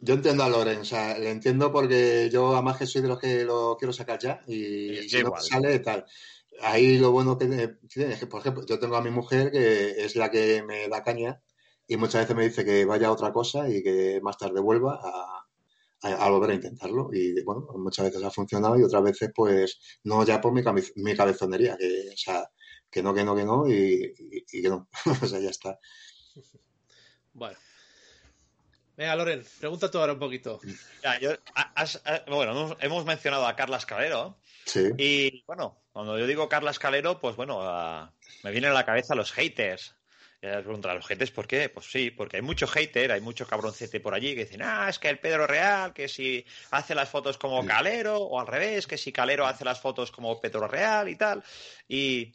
yo, entiendo a Loren, o sea, le entiendo porque yo además que soy de los que lo quiero sacar ya y, si no sale tal. Ahí lo bueno que tiene es que, por ejemplo, yo tengo a mi mujer que es la que me da caña y muchas veces me dice que vaya a otra cosa y que más tarde vuelva a, a, volver a intentarlo. Y bueno, muchas veces ha funcionado y otras veces pues no ya por mi, mi cabezonería, que, o sea, que no, que no, que no y, que no. o sea, ya está. Bueno. Venga, Loren, pregunta tú ahora un poquito. Ya, yo, bueno, hemos mencionado a Carla Escalero. Sí. Y bueno, cuando yo digo Carla Escalero, pues bueno, me vienen a la cabeza los haters. Y preguntar a los haters por qué. Pues sí, porque hay mucho hater, hay mucho cabroncete por allí que dicen, ah, es que el Pedro Real, que si hace las fotos como Calero, o al revés, que si Calero hace las fotos como Pedro Real y tal. Y,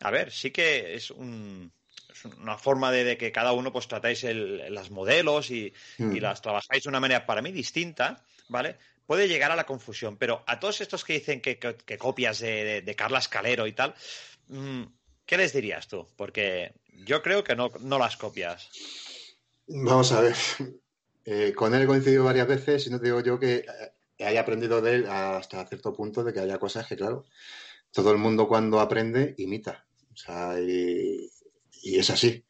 a ver, sí que es un, una forma de, que cada uno pues tratáis las modelos y, mm. las trabajáis de una manera para mí distinta, ¿vale? Puede llegar a la confusión, pero a todos estos que dicen que, copias de, de, Carla Escalero y tal, mm, ¿qué les dirías tú? Porque yo creo que no, no las copias. Vamos a ver. Eh, con él he coincidido varias veces y no te digo yo que eh, haya aprendido de él hasta cierto punto de que haya cosas que, claro, todo el mundo cuando aprende imita. O sea, y, es así.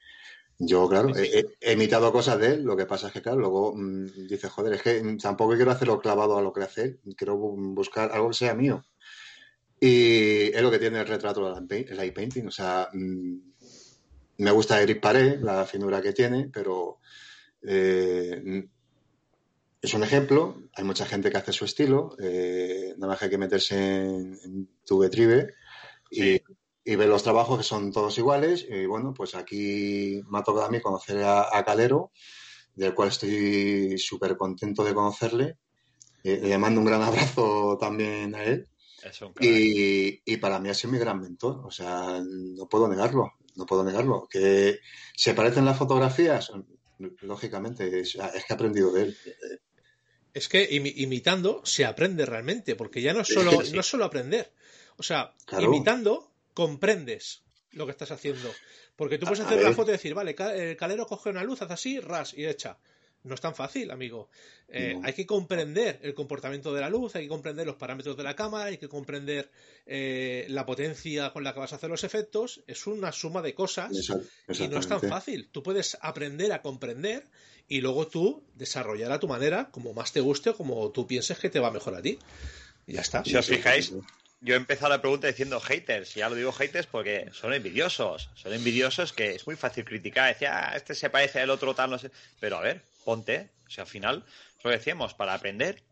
Yo, claro, he, imitado cosas de él, lo que pasa es que, claro, luego mm, dice, joder, es que tampoco quiero hacerlo clavado a lo que hace él, quiero buscar algo que sea mío. Y es lo que tiene el retrato el light painting, o sea, mm, me gusta Eric Paré, la finura que tiene, pero eh, es un ejemplo. Hay mucha gente que hace su estilo. Eh, nada más que hay que meterse en, en Tubetribe y, y, ver los trabajos que son todos iguales. Y bueno, pues aquí me ha tocado a mí conocer a, Calero, del cual estoy súper contento de conocerle. Eh, le mando un gran abrazo también a él. Y, y, para mí ha sido mi gran mentor, o sea, no puedo negarlo no puedo negarlo. Que se parecen las fotografías, lógicamente, es, que he aprendido de él. Es que imitando se aprende realmente, porque ya no es solo, no solo aprender. O sea, imitando comprendes lo que estás haciendo. Porque tú puedes hacer una foto y decir, vale, el calero coge una luz, hace así, ras, y echa. No es tan fácil, amigo. Eh, hay que comprender el comportamiento de la luz, hay que comprender los parámetros de la cámara, hay que comprender eh, la potencia con la que vas a hacer los efectos. Es una suma de cosas y no es tan fácil. Tú puedes aprender a comprender y luego tú desarrollar a tu manera, como más te guste o como tú pienses que te va mejor a ti. Y ya está. Si os fijáis, yo he empezado la pregunta diciendo haters. Ya lo digo haters porque son envidiosos. Son envidiosos que es muy fácil criticar. Decía, ah, este se parece al otro, tal, no sé. Pero a ver, ponte. O sea, al final, lo decíamos, para aprender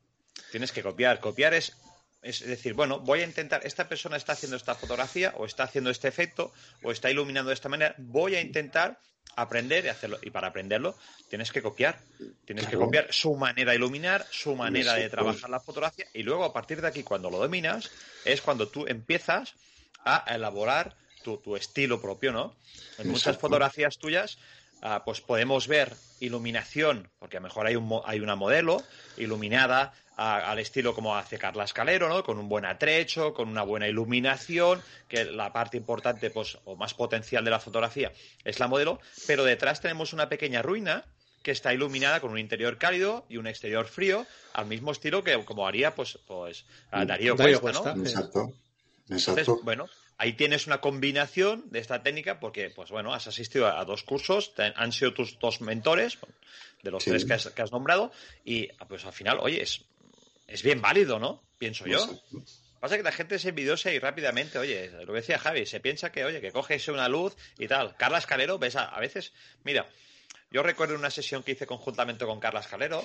tienes que copiar. Copiar es, es decir, bueno, voy a intentar, esta persona está haciendo esta fotografía o está haciendo este efecto o está iluminando de esta manera. Voy a intentar aprender y hacerlo. Y para aprenderlo tienes que copiar. Tienes que copiar su manera de iluminar, su manera de trabajar la fotografía y luego a partir de aquí cuando lo dominas es cuando tú empiezas a elaborar tu, estilo propio, ¿no? En muchas fotografías tuyas ah, pues podemos ver iluminación, porque a lo mejor hay, un, hay una modelo iluminada al estilo como hace Carla Escalero, ¿no? Con un buen atrecho, con una buena iluminación, que la parte importante, pues, o más potencial de la fotografía es la modelo, pero detrás tenemos una pequeña ruina que está iluminada con un interior cálido y un exterior frío, al mismo estilo que como haría, pues, pues Darío, Cuesta, ¿no? Exacto. Exacto. bueno, ahí tienes una combinación de esta técnica porque, pues bueno, has asistido a, dos cursos, han sido tus dos mentores de los tres que has, que has, nombrado y pues al final, oye, es, es bien válido, ¿no? Pienso yo. Pasa que la gente se envidiosa y rápidamente, oye, lo que decía Javi, se piensa que, oye, que coges una luz y tal. Carla Escalero, ves, a, veces, mira, yo recuerdo una sesión que hice conjuntamente con Carla Escalero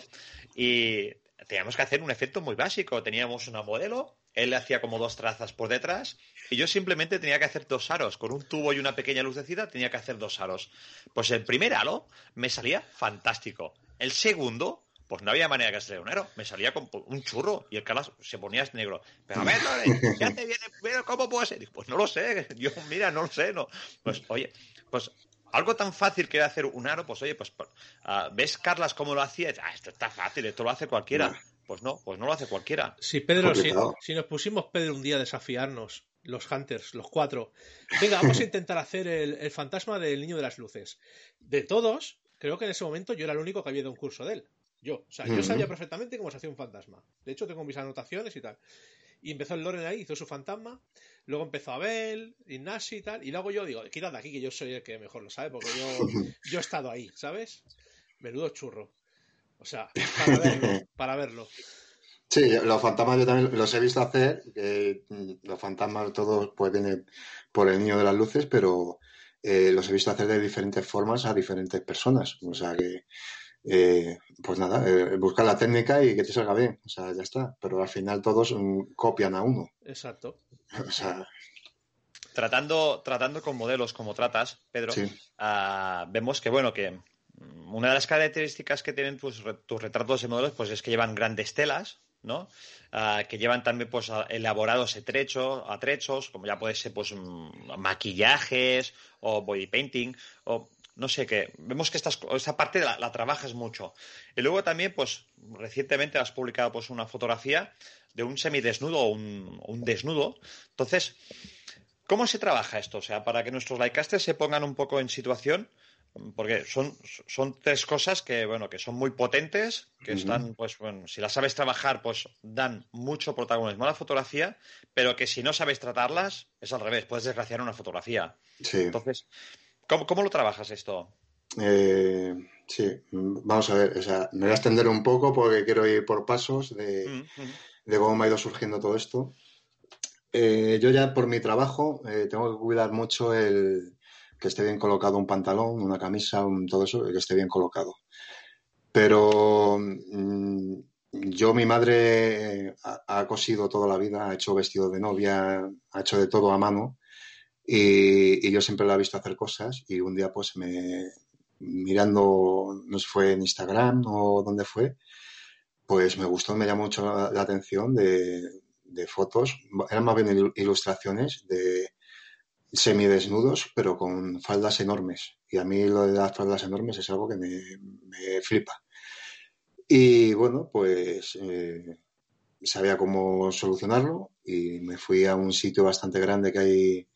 y teníamos que hacer un efecto muy básico. Teníamos una modelo, él le hacía como dos trazas por detrás y yo simplemente tenía que hacer dos aros. Con un tubo y una pequeña lucecita tenía que hacer dos aros. Pues el primer aro me salía fantástico. El segundo pues no había manera que saliera un aro. Me salía con un churro y el cara se ponía negro. Pero a ver, ya te viene, ¿cómo puede ser? Pues no lo sé. Yo, mira, no lo sé. No. Pues oye, pues algo tan fácil que era hacer un aro, pues oye, pues uh, ves Carlas cómo lo hacía, ah, esto está fácil, esto lo hace cualquiera. Pues no, pues no lo hace cualquiera. Sí, Pedro, si, si, nos pusimos Pedro un día a desafiarnos, los Hunters, los cuatro, venga, vamos a intentar hacer el, el fantasma del niño de las luces. De todos, creo que en ese momento yo era el único que había dado un curso de él. Yo, o sea, yo sabía perfectamente cómo se hacía un fantasma. De hecho, tengo mis anotaciones y tal. Y empezó el Loren ahí, hizo su fantasma. Luego empezó Abel, Ignasi y tal. Y luego yo digo, quítate aquí que yo soy el que mejor lo sabe, porque yo, yo he estado ahí, ¿sabes? Menudo churro. O sea, para verlo, para verlo. Sí, los fantasmas yo también los he visto hacer. Mm, los fantasmas todos pues vienen por el niño de las luces, pero eh, los he visto hacer de diferentes formas a diferentes personas. O sea que eh, pues nada, eh, buscar la técnica y que te salga bien, o sea, ya está. Pero al final todos mm, copian a uno. Exacto. O sea, tratando, tratando con modelos como tratas, Pedro, ah, vemos que bueno que mm, una de las características que tienen tus, tus retratos de modelos pues es que llevan grandes telas, ¿no? Ah, que llevan también pues elaborados atrechos, atrechos, como ya puede ser pues mm, maquillajes o body painting o no sé qué. Vemos que esta parte la, trabajas mucho. Y luego también, pues, recientemente has publicado pues una fotografía de un semidesnudo o un, un desnudo. Entonces, ¿cómo se trabaja esto? O sea, para que nuestros likeasters se pongan un poco en situación, porque son, son tres cosas que, bueno, que son muy potentes, que están, pues, bueno, si las sabes trabajar, pues dan mucho protagonismo a la fotografía, pero que si no sabes tratarlas, es al revés, puedes desgraciar una fotografía. Sí. Entonces, ¿Cómo, lo trabajas esto? Eh, sí, vamos a ver, o sea, me voy a extender un poco porque quiero ir por pasos de, mm, cómo me ha ido surgiendo todo esto. Eh, yo ya por mi trabajo eh, tengo que cuidar mucho el que esté bien colocado un pantalón, una camisa, todo eso, que esté bien colocado. Pero mm, yo, mi madre ha, ha, cosido toda la vida, ha hecho vestido de novia, ha hecho de todo a mano y, yo siempre la he visto hacer cosas y un día pues me mirando, no sé fue en Instagram o dónde fue, pues me gustó, me llamó mucho la, atención de, fotos, eran más bien ilustraciones de semidesnudos, pero con faldas enormes. Y a mí lo de las faldas enormes es algo que me, flipa. Y bueno, pues eh, sabía cómo solucionarlo y me fui a un sitio bastante grande que hay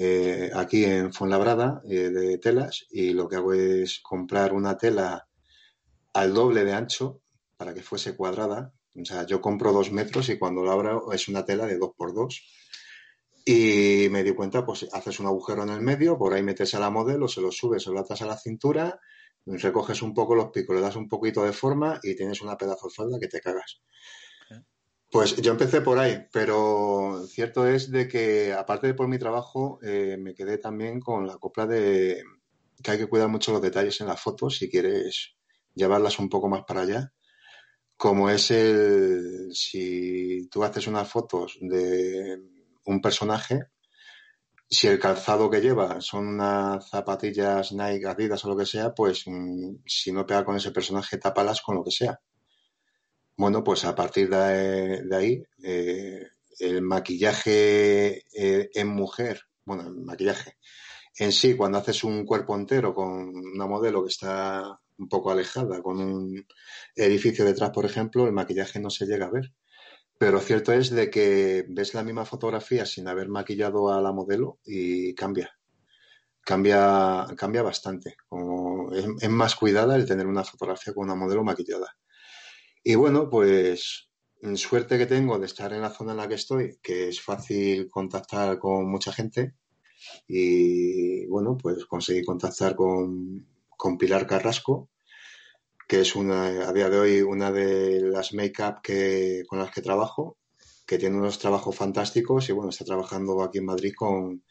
eh, aquí en Fuenlabrada eh, de telas y lo que hago es comprar una tela al doble de ancho para que fuese cuadrada. O sea, yo compro dos metros y cuando lo abro es una tela de dos por dos. Y me di cuenta, pues haces un agujero en el medio, por ahí metes a la modelo, se lo subes, se lo atas a la cintura, recoges un poco los picos, le das un poquito de forma y tienes una pedazo de falda que te cagas. Pues yo empecé por ahí, pero cierto es de que, aparte de por mi trabajo, eh, me quedé también con la copla de que hay que cuidar mucho los detalles en las fotos si quieres llevarlas un poco más para allá. Como es el, si tú haces unas fotos de un personaje, si el calzado que lleva son unas zapatillas Nike, Adidas o lo que sea, pues mm, si no pega con ese personaje, tápalas con lo que sea. Bueno, pues a partir de, ahí, eh, el maquillaje eh, en mujer, bueno, el maquillaje en sí, cuando haces un cuerpo entero con una modelo que está un poco alejada, con un edificio detrás, por ejemplo, el maquillaje no se llega a ver. Pero cierto es de que ves la misma fotografía sin haber maquillado a la modelo y cambia. Cambia, cambia bastante. es más cuidada el tener una fotografía con una modelo maquillada. Y bueno, pues suerte que tengo de estar en la zona en la que estoy, que es fácil contactar con mucha gente. Y bueno, pues conseguí contactar con, Pilar Carrasco, que es una, a día de hoy una de las make-up que, con las que trabajo, que tiene unos trabajos fantásticos y bueno, está trabajando aquí en Madrid con,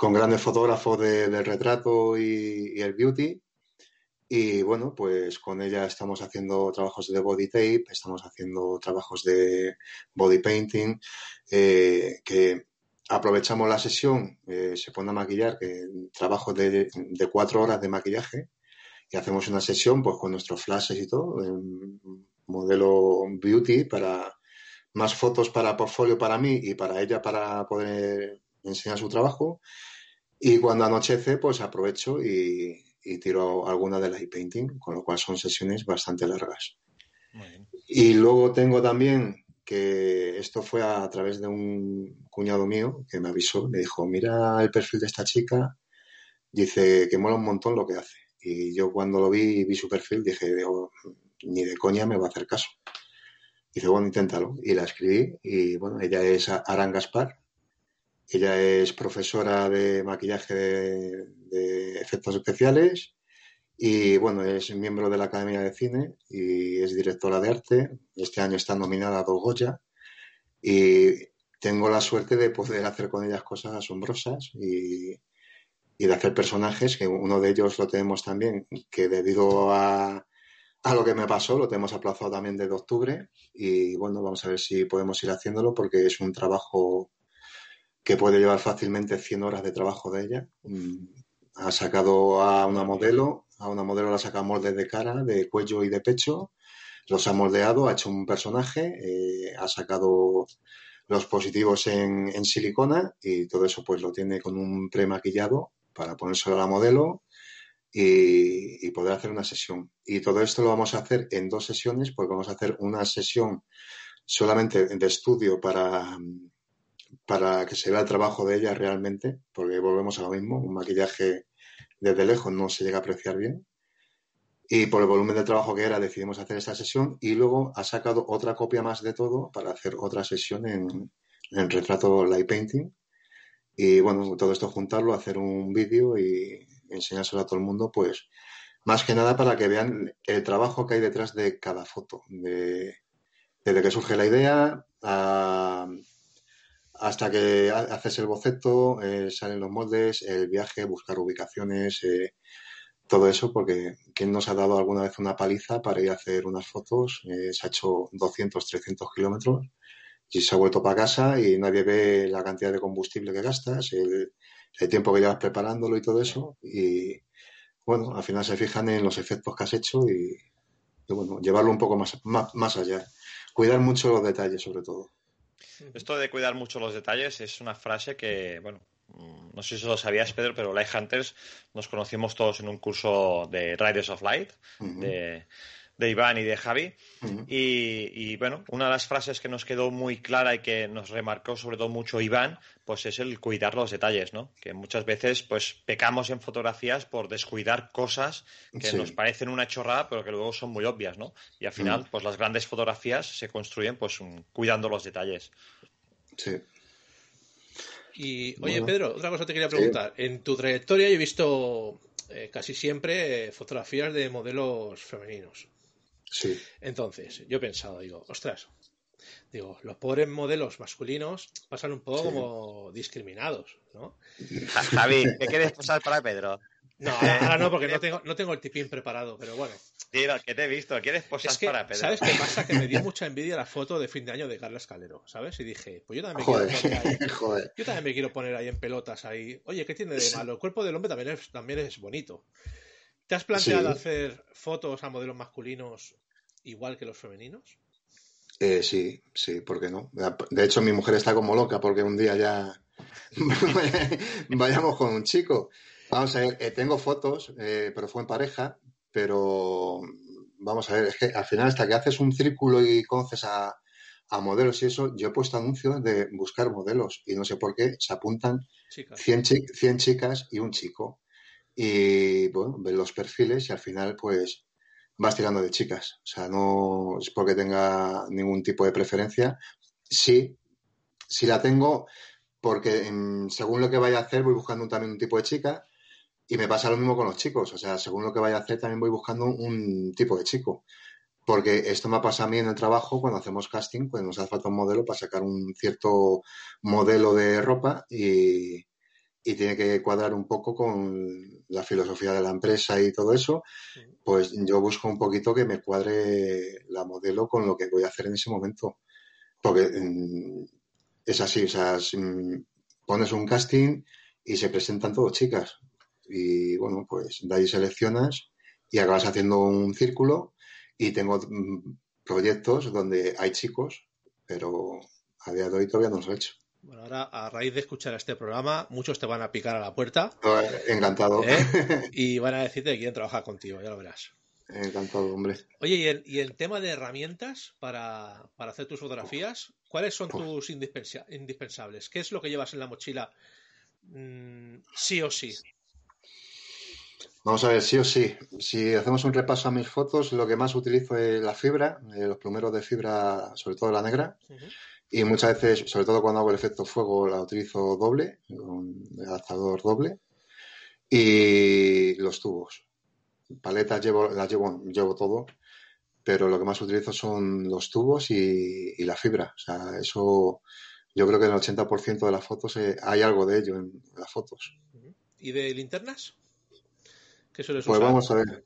grandes fotógrafos del retrato y, el beauty y bueno, pues con ella estamos haciendo trabajos de body tape, estamos haciendo trabajos de body painting, eh, que aprovechamos la sesión, eh, se pone a maquillar, que trabajo de, de, cuatro horas de maquillaje, y hacemos una sesión pues con nuestros flashes y todo, modelo beauty para más fotos para portfolio para mí y para ella para poder enseñar su trabajo. Y cuando anochece, pues aprovecho y, y tiro alguna de light painting, con lo cual son sesiones bastante largas. Y luego tengo también que esto fue a, través de un cuñado mío que me avisó, me dijo, mira el perfil de esta chica, dice que mola un montón lo que hace. Y yo cuando lo vi y vi su perfil dije, ni de coña me va a hacer caso. Dice, bueno, inténtalo. Y la escribí y bueno, ella es Aran Gaspar, ella es profesora de maquillaje de, efectos especiales y bueno, es miembro de la Academia de Cine y es directora de arte. Este año está nominada a dos Goya y tengo la suerte de poder hacer con ellas cosas asombrosas y, de hacer personajes, que uno de ellos lo tenemos también, que debido a, a lo que me pasó, lo tenemos aplazado también desde octubre y bueno, vamos a ver si podemos ir haciéndolo porque es un trabajo que puede llevar fácilmente 100 horas de trabajo de ella. Ha sacado a una modelo, a una modelo la saca moldes de cara, de cuello y de pecho, los ha moldeado, ha hecho un personaje, eh, ha sacado los positivos en, silicona y todo eso pues lo tiene con un premaquillado para ponérselo a la modelo y, y, poder hacer una sesión. Y todo esto lo vamos a hacer en dos sesiones porque vamos a hacer una sesión solamente de estudio para, para que se vea el trabajo de ella realmente, porque volvemos a lo mismo, un maquillaje desde lejos no se llega a apreciar bien. Y por el volumen de trabajo que era, decidimos hacer esta sesión y luego ha sacado otra copia más de todo para hacer otra sesión en, en retrato light painting. Y bueno, todo esto juntarlo, hacer un vídeo y enseñárselo a todo el mundo, pues más que nada para que vean el trabajo que hay detrás de cada foto, de, desde que surge la idea a hasta que haces el boceto, eh, salen los moldes, el viaje, buscar ubicaciones, eh, todo eso, porque ¿quién nos ha dado alguna vez una paliza para ir a hacer unas fotos? Eh, se ha hecho 200, 300 kilómetros y se ha vuelto para casa y nadie ve la cantidad de combustible que gastas, el, tiempo que llevas preparándolo y todo eso. Y bueno, al final se fijan en los efectos que has hecho y, bueno, llevarlo un poco más, más allá. Cuidar mucho los detalles, sobre todo. Esto de cuidar mucho los detalles es una frase que, bueno, mm, no sé si lo sabías, Pedro, pero Light Hunters nos conocimos todos en un curso de Riders of Light, de de Iván y de Javi. y, bueno, una de las frases que nos quedó muy clara y que nos remarcó sobre todo mucho Iván, pues es el cuidar los detalles, ¿no? Que muchas veces pues pecamos en fotografías por descuidar cosas que nos parecen una chorrada, pero que luego son muy obvias, ¿no? Y al final, pues las grandes fotografías se construyen pues cuidando los detalles. Sí. Y oye, Pedro, otra cosa te quería preguntar. En tu trayectoria he visto eh, casi siempre eh, fotografías de modelos femeninos. Sí. Entonces, yo he pensado, digo, ostras, digo, los pobres modelos masculinos pasan un poco como discriminados, ¿no? Javi, ¿qué quieres pasar para Pedro? No, ahora, no, porque no tengo, no tengo el tipín preparado, pero bueno. Tira, que te he visto, ¿quieres posar para Pedro? ¿Sabes qué pasa? Que me dio mucha envidia la foto de fin de año de Carlos Calero, ¿sabes? Y dije, pues yo también me quiero poner ahí. Yo también me quiero poner ahí en pelotas ahí. Oye, ¿qué tiene de malo? El cuerpo del hombre también es, también es bonito. ¿Te has planteado hacer fotos a modelos masculinos igual que los femeninos? Eh, sí, sí, ¿por qué no? De hecho, mi mujer está como loca porque un día ya vayamos con un chico. Vamos a ver, eh, tengo fotos, eh, pero fue en pareja, pero vamos a ver, es que al final hasta que haces un círculo y conoces a, modelos y eso, yo he puesto anuncios de buscar modelos y no sé por qué se apuntan 100, 100, chicas y un chico. Y bueno, ven los perfiles y al final pues vas tirando de chicas. O sea, no es porque tenga ningún tipo de preferencia. Sí, sí la tengo porque según lo que vaya a hacer voy buscando también un tipo de chica y me pasa lo mismo con los chicos, o sea, según lo que vaya a hacer también voy buscando un tipo de chico. Porque esto me pasa a mí en el trabajo cuando hacemos casting, pues nos hace falta un modelo para sacar un cierto modelo de ropa y, tiene que cuadrar un poco con la filosofía de la empresa y todo eso, pues yo busco un poquito que me cuadre la modelo con lo que voy a hacer en ese momento. Porque mm, es así, o sea, pones un casting y se presentan todos chicas y bueno, pues de ahí seleccionas y acabas haciendo un círculo y tengo mm, proyectos donde hay chicos, pero a día de hoy todavía no los he hecho. Bueno, ahora a raíz de escuchar este programa, muchos te van a picar a la puerta. Encantado. ¿eh? Y van a decirte que quieren trabajar contigo, ya lo verás. Encantado, hombre. Oye, ¿y el, y el tema de herramientas para, para, hacer tus fotografías? ¿Cuáles son tus indispensables? ¿Qué es lo que llevas en la mochila mm, sí o sí? Vamos a ver, sí o sí. Si hacemos un repaso a mis fotos, lo que más utilizo es la fibra, eh, los plumeros de fibra, sobre todo la negra. Y muchas veces, sobre todo cuando hago el efecto fuego, la utilizo doble, un adaptador doble. Y los tubos. Paletas llevo, las llevo, llevo todo, pero lo que más utilizo son los tubos y, la fibra. O sea, eso yo creo que en el 80% de las fotos eh, hay algo de ello en las fotos. ¿Y de linternas? pues vamos a ver.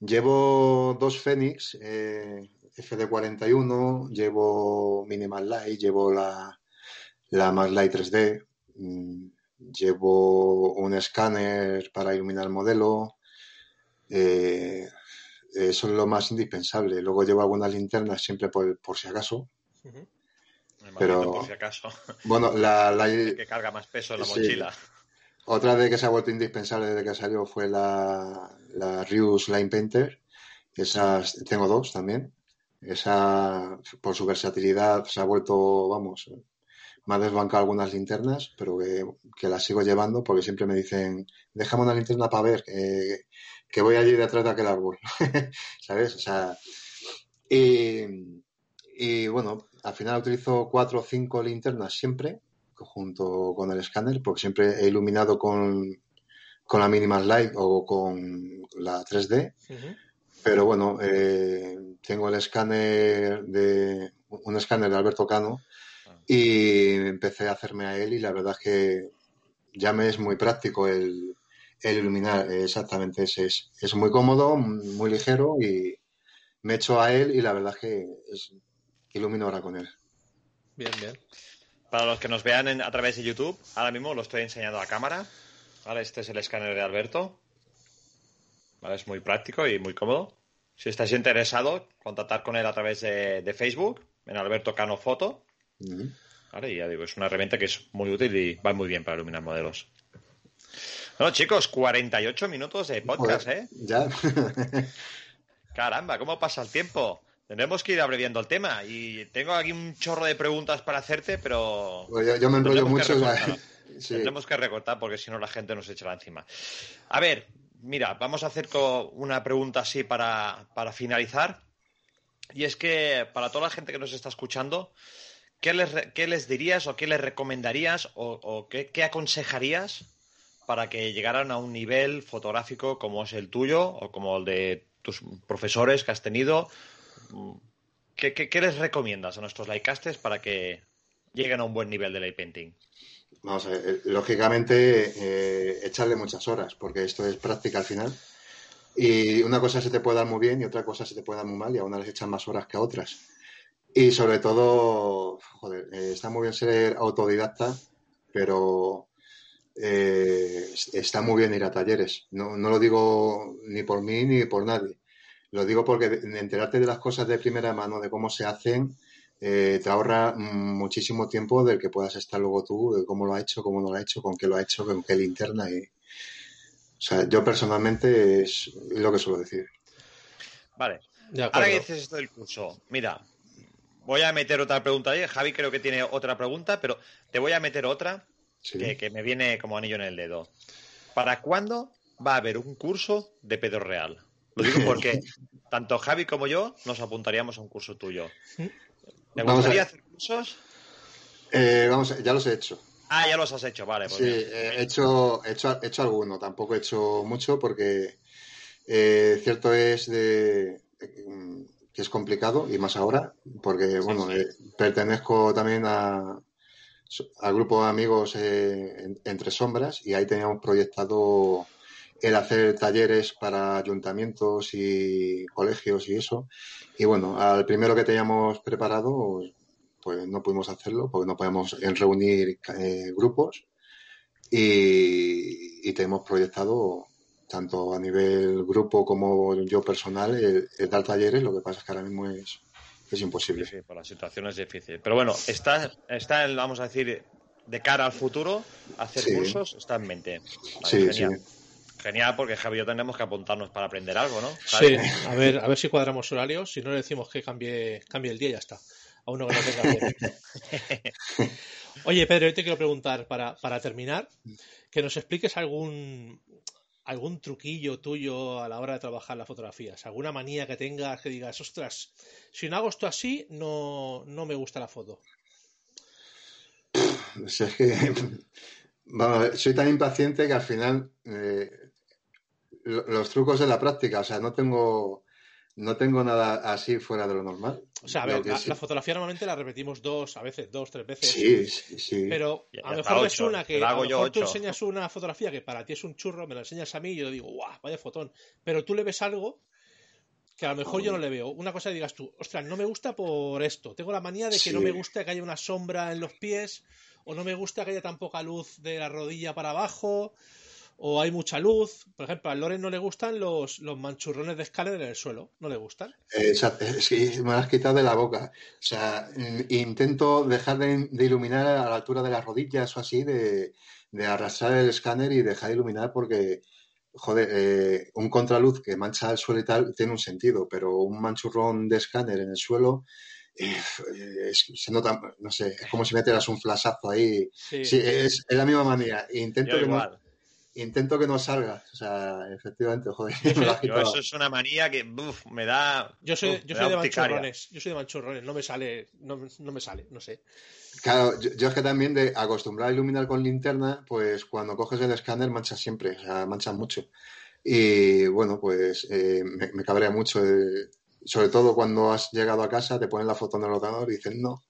Llevo dos Fénix eh, FD41, llevo Minimal Light, llevo la, la Max Light 3D, mm, llevo un escáner para iluminar el modelo. Eh, eso es lo más indispensable. Luego llevo algunas linternas siempre por, si acaso. Pero, por si acaso. Bueno, la, que carga más peso en la mochila. Otra de que se ha vuelto indispensable desde que salió fue la, la Rius Line Painter. Esas tengo dos también. Esa, por su versatilidad, se ha vuelto, vamos, me ha desbancado algunas linternas, pero que, las sigo llevando porque siempre me dicen, déjame una linterna para ver, que, que voy allí detrás de aquel árbol. ¿Sabes? O sea, y, y bueno, al final utilizo cuatro o cinco linternas siempre junto con el escáner, porque siempre he iluminado con, con la Minimal Light o con la 3D. Pero bueno, eh, tengo el escáner de un escáner de Alberto Cano y empecé a hacerme a él y la verdad es que ya me es muy práctico el, iluminar. Exactamente, es, es, es, muy cómodo, muy ligero y me echo a él y la verdad es que es, ilumino ahora con él. Bien, bien. Para los que nos vean a través de YouTube, ahora mismo lo estoy enseñando a cámara. Este es el escáner de Alberto. Es muy práctico y muy cómodo. Si estáis interesado, contactar con él a través de, Facebook, en Alberto Cano Foto. Y ya digo, es una herramienta que es muy útil y va muy bien para iluminar modelos. Bueno, chicos, 48 minutos de podcast, ¿eh? Ya. Caramba, ¿cómo pasa el tiempo? Tendremos que ir abreviando el tema y tengo aquí un chorro de preguntas para hacerte, pero... Pues yo, me enrollo mucho. Tendremos que recortar porque si no la gente nos echará encima. A ver, mira, vamos a hacer una pregunta así para, finalizar. Y es que para toda la gente que nos está escuchando, ¿qué les, qué les dirías o qué les recomendarías o, qué, qué, aconsejarías para que llegaran a un nivel fotográfico como es el tuyo o como el de tus profesores que has tenido? ¿Qué, les recomiendas a nuestros laikastes para que lleguen a un buen nivel de light painting? Vamos a ver, eh, lógicamente eh, echarle muchas horas, porque esto es práctica al final. Y una cosa se te puede dar muy bien y otra cosa se te puede dar muy mal y a unas les echan más horas que a otras. Y sobre todo, joder, eh, está muy bien ser autodidacta, pero está muy bien ir a talleres. No, no, lo digo ni por mí ni por nadie. Lo digo porque enterarte de las cosas de primera mano, de cómo se hacen, eh, te ahorra muchísimo tiempo del que puedas estar luego tú, de cómo lo ha hecho, cómo no lo ha hecho, con qué lo ha hecho, con qué linterna. Y... O sea, yo personalmente es lo que suelo decir. Vale. Ahora que dices esto del curso, mira, voy a meter otra pregunta ahí. Javi creo que tiene otra pregunta, pero te voy a meter otra que, que, me viene como anillo en el dedo. ¿Para cuándo va a haber un curso de Pedro Real? Lo digo porque tanto Javi como yo nos apuntaríamos a un curso tuyo. ¿Te gustaría hacer cursos? Eh, vamos, ya los he hecho. Ah, ya los has hecho, vale. Pues sí, he hecho, he hecho, he hecho alguno, tampoco he hecho mucho porque eh, cierto es de, que es complicado y más ahora, porque bueno, eh, pertenezco también a, al grupo de amigos Entre Sombras y ahí teníamos proyectado el hacer talleres para ayuntamientos y colegios y eso. Y bueno, al primero que teníamos preparado, pues no pudimos hacerlo porque no podemos reunir eh, grupos. Y, tenemos proyectado, tanto a nivel grupo como yo personal, el, dar talleres. Lo que pasa es que ahora mismo es, es imposible. Sí, por la situación es difícil. Pero bueno, está, está vamos a decir, de cara al futuro, hacer cursos, está en mente. sí, sí. Genial, porque Javi y yo tenemos que apuntarnos para aprender algo, ¿no? Sí, a ver, a ver si cuadramos horarios. Si no le decimos que cambie, cambie el día y ya está. A uno que no tenga. Oye, Pedro, yo te quiero preguntar para, para terminar, que nos expliques algún algún truquillo tuyo a la hora de trabajar las fotografías, alguna manía que tengas que digas, ostras, si no hago esto así, no, no me gusta la foto. es que soy tan impaciente que al final eh, los trucos de la práctica, o sea, no tengo, no tengo nada así fuera de lo normal. O sea, a ver, la, fotografía normalmente la repetimos dos, a veces dos, tres veces. Sí, sí, sí. Pero a lo mejor es una que a lo mejor tú enseñas una fotografía que para ti es un churro, me la enseñas a mí y yo digo, guau, vaya fotón. Pero tú le ves algo que a lo mejor yo no le veo. Una cosa que digas tú, ostras, no me gusta por esto. Tengo la manía de que no me gusta que haya una sombra en los pies, o no me gusta que haya tan poca luz de la rodilla para abajo, o hay mucha luz. Por ejemplo, a Loren no le gustan los, los manchurrones de escáner en el suelo. ¿No le gustan? Exacto. Sí, me lo has quitado de la boca. O sea, intento dejar de, iluminar a la altura de las rodillas o así, de, arrastrar el escáner y dejar de iluminar porque, joder, eh, un contraluz que mancha el suelo y tal tiene un sentido, pero un manchurrón de escáner en el suelo eh, se nota, no sé, es como si metieras un flashazo ahí. Sí, es, la misma manía. Intento que no, intento que no salga. O sea, efectivamente, joder. eso es una manía que me da. Yo soy, yo soy de manchurrones. Yo soy de manchurrones. No me sale, no, no me sale, no sé. Claro, yo, es que también de acostumbrar a iluminar con linterna, pues cuando coges el escáner manchas siempre, o sea, manchas mucho. Y bueno, pues eh, me, cabrea mucho. Eh, sobre todo cuando has llegado a casa, te ponen la foto en el ordenador y dicen no.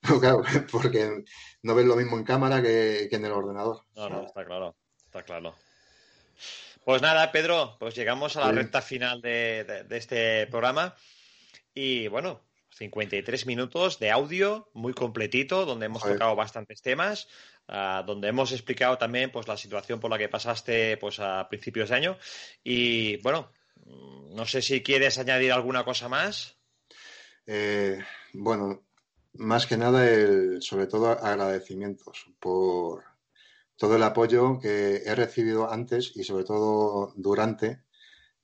No, claro, porque no ves lo mismo en cámara que, que en el ordenador. No, no, está claro. Está claro. Pues nada, Pedro, pues llegamos a la recta final de, este programa. Y bueno, 53 minutos de audio muy completito, donde hemos tocado bastantes temas, ah, donde hemos explicado también pues la situación por la que pasaste pues a principios de año. Y bueno, no sé si quieres añadir alguna cosa más. Eh, bueno, más que nada, el, sobre todo agradecimientos por, todo el apoyo que he recibido antes y sobre todo durante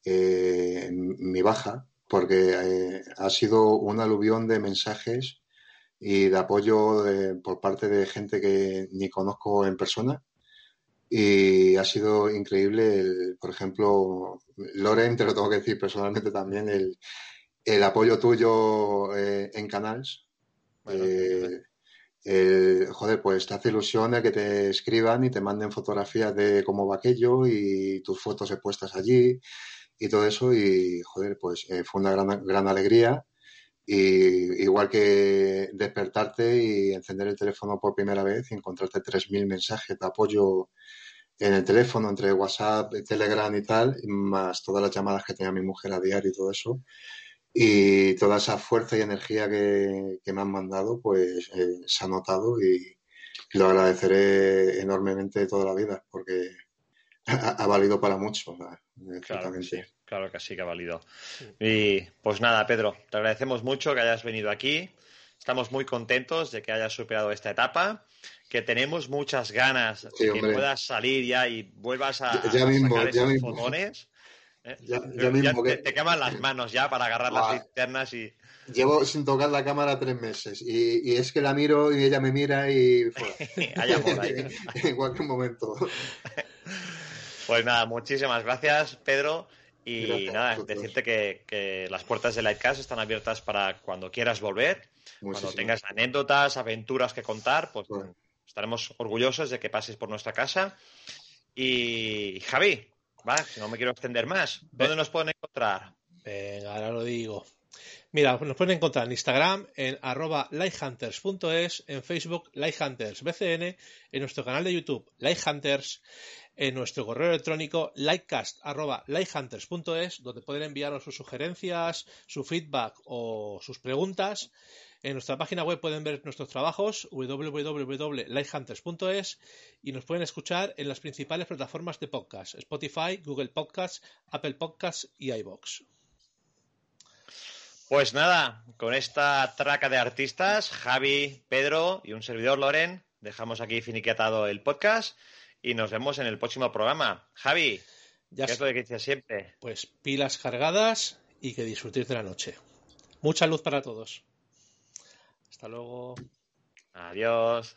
eh, mi baja, porque eh, ha sido un aluvión de mensajes y de apoyo por parte de gente que ni conozco en persona. Y ha sido increíble, por ejemplo, Loren, te lo tengo que decir personalmente también, el, el apoyo tuyo eh, en Canals. Eh, joder, pues te hace ilusión que te escriban y te manden fotografías de cómo va aquello y tus fotos expuestas allí y todo eso. Y, joder, pues eh, fue una gran, gran alegría. Y igual que despertarte y encender el teléfono por primera vez y encontrarte 3.000 mensajes de apoyo en el teléfono, entre WhatsApp, Telegram y tal, más todas las llamadas que tenía mi mujer a diario y todo eso. Y toda esa fuerza y energía que, me han mandado, pues eh, se ha notado y, lo agradeceré enormemente toda la vida, porque ha, valido para mucho. Claro que sí, claro que sí que ha valido. Y pues nada, Pedro, te agradecemos mucho que hayas venido aquí. Estamos muy contentos de que hayas superado esta etapa, que tenemos muchas ganas de que puedas salir ya y vuelvas a, ya, sacar esos fotones. ¿Eh? Ya, te, queman las manos ya para agarrar las linternas y... Llevo sin tocar la cámara tres meses y, es que la miro y ella me mira y... en cualquier momento. Pues nada, muchísimas gracias, Pedro. Y nada, decirte que, las puertas de Lightcast están abiertas para cuando quieras volver, cuando tengas anécdotas, aventuras que contar, pues estaremos orgullosos de que pases por nuestra casa. Y Javi, Va, no me quiero extender más. ¿Dónde nos pueden encontrar? Venga, ahora lo digo. Mira, nos pueden encontrar en Instagram en arroba lighthunters.es, en Facebook lighthuntersbcn, en nuestro canal de YouTube lighthunters, en nuestro correo electrónico lightcast.lighthunters.es, donde pueden enviarnos sus sugerencias, su feedback o sus preguntas. En nuestra página web pueden ver nuestros trabajos www.lighthunters.es y nos pueden escuchar en las principales plataformas de podcast, Spotify, Google Podcasts, Apple Podcasts y iBox. Pues nada, con esta traca de artistas, Javi, Pedro y un servidor Loren, dejamos aquí finiquetado el podcast y nos vemos en el próximo programa. Javi, ya ¿qué es lo que dices siempre? Pues pilas cargadas y que disfrutéis de la noche. Mucha luz para todos. Hasta luego. Adiós.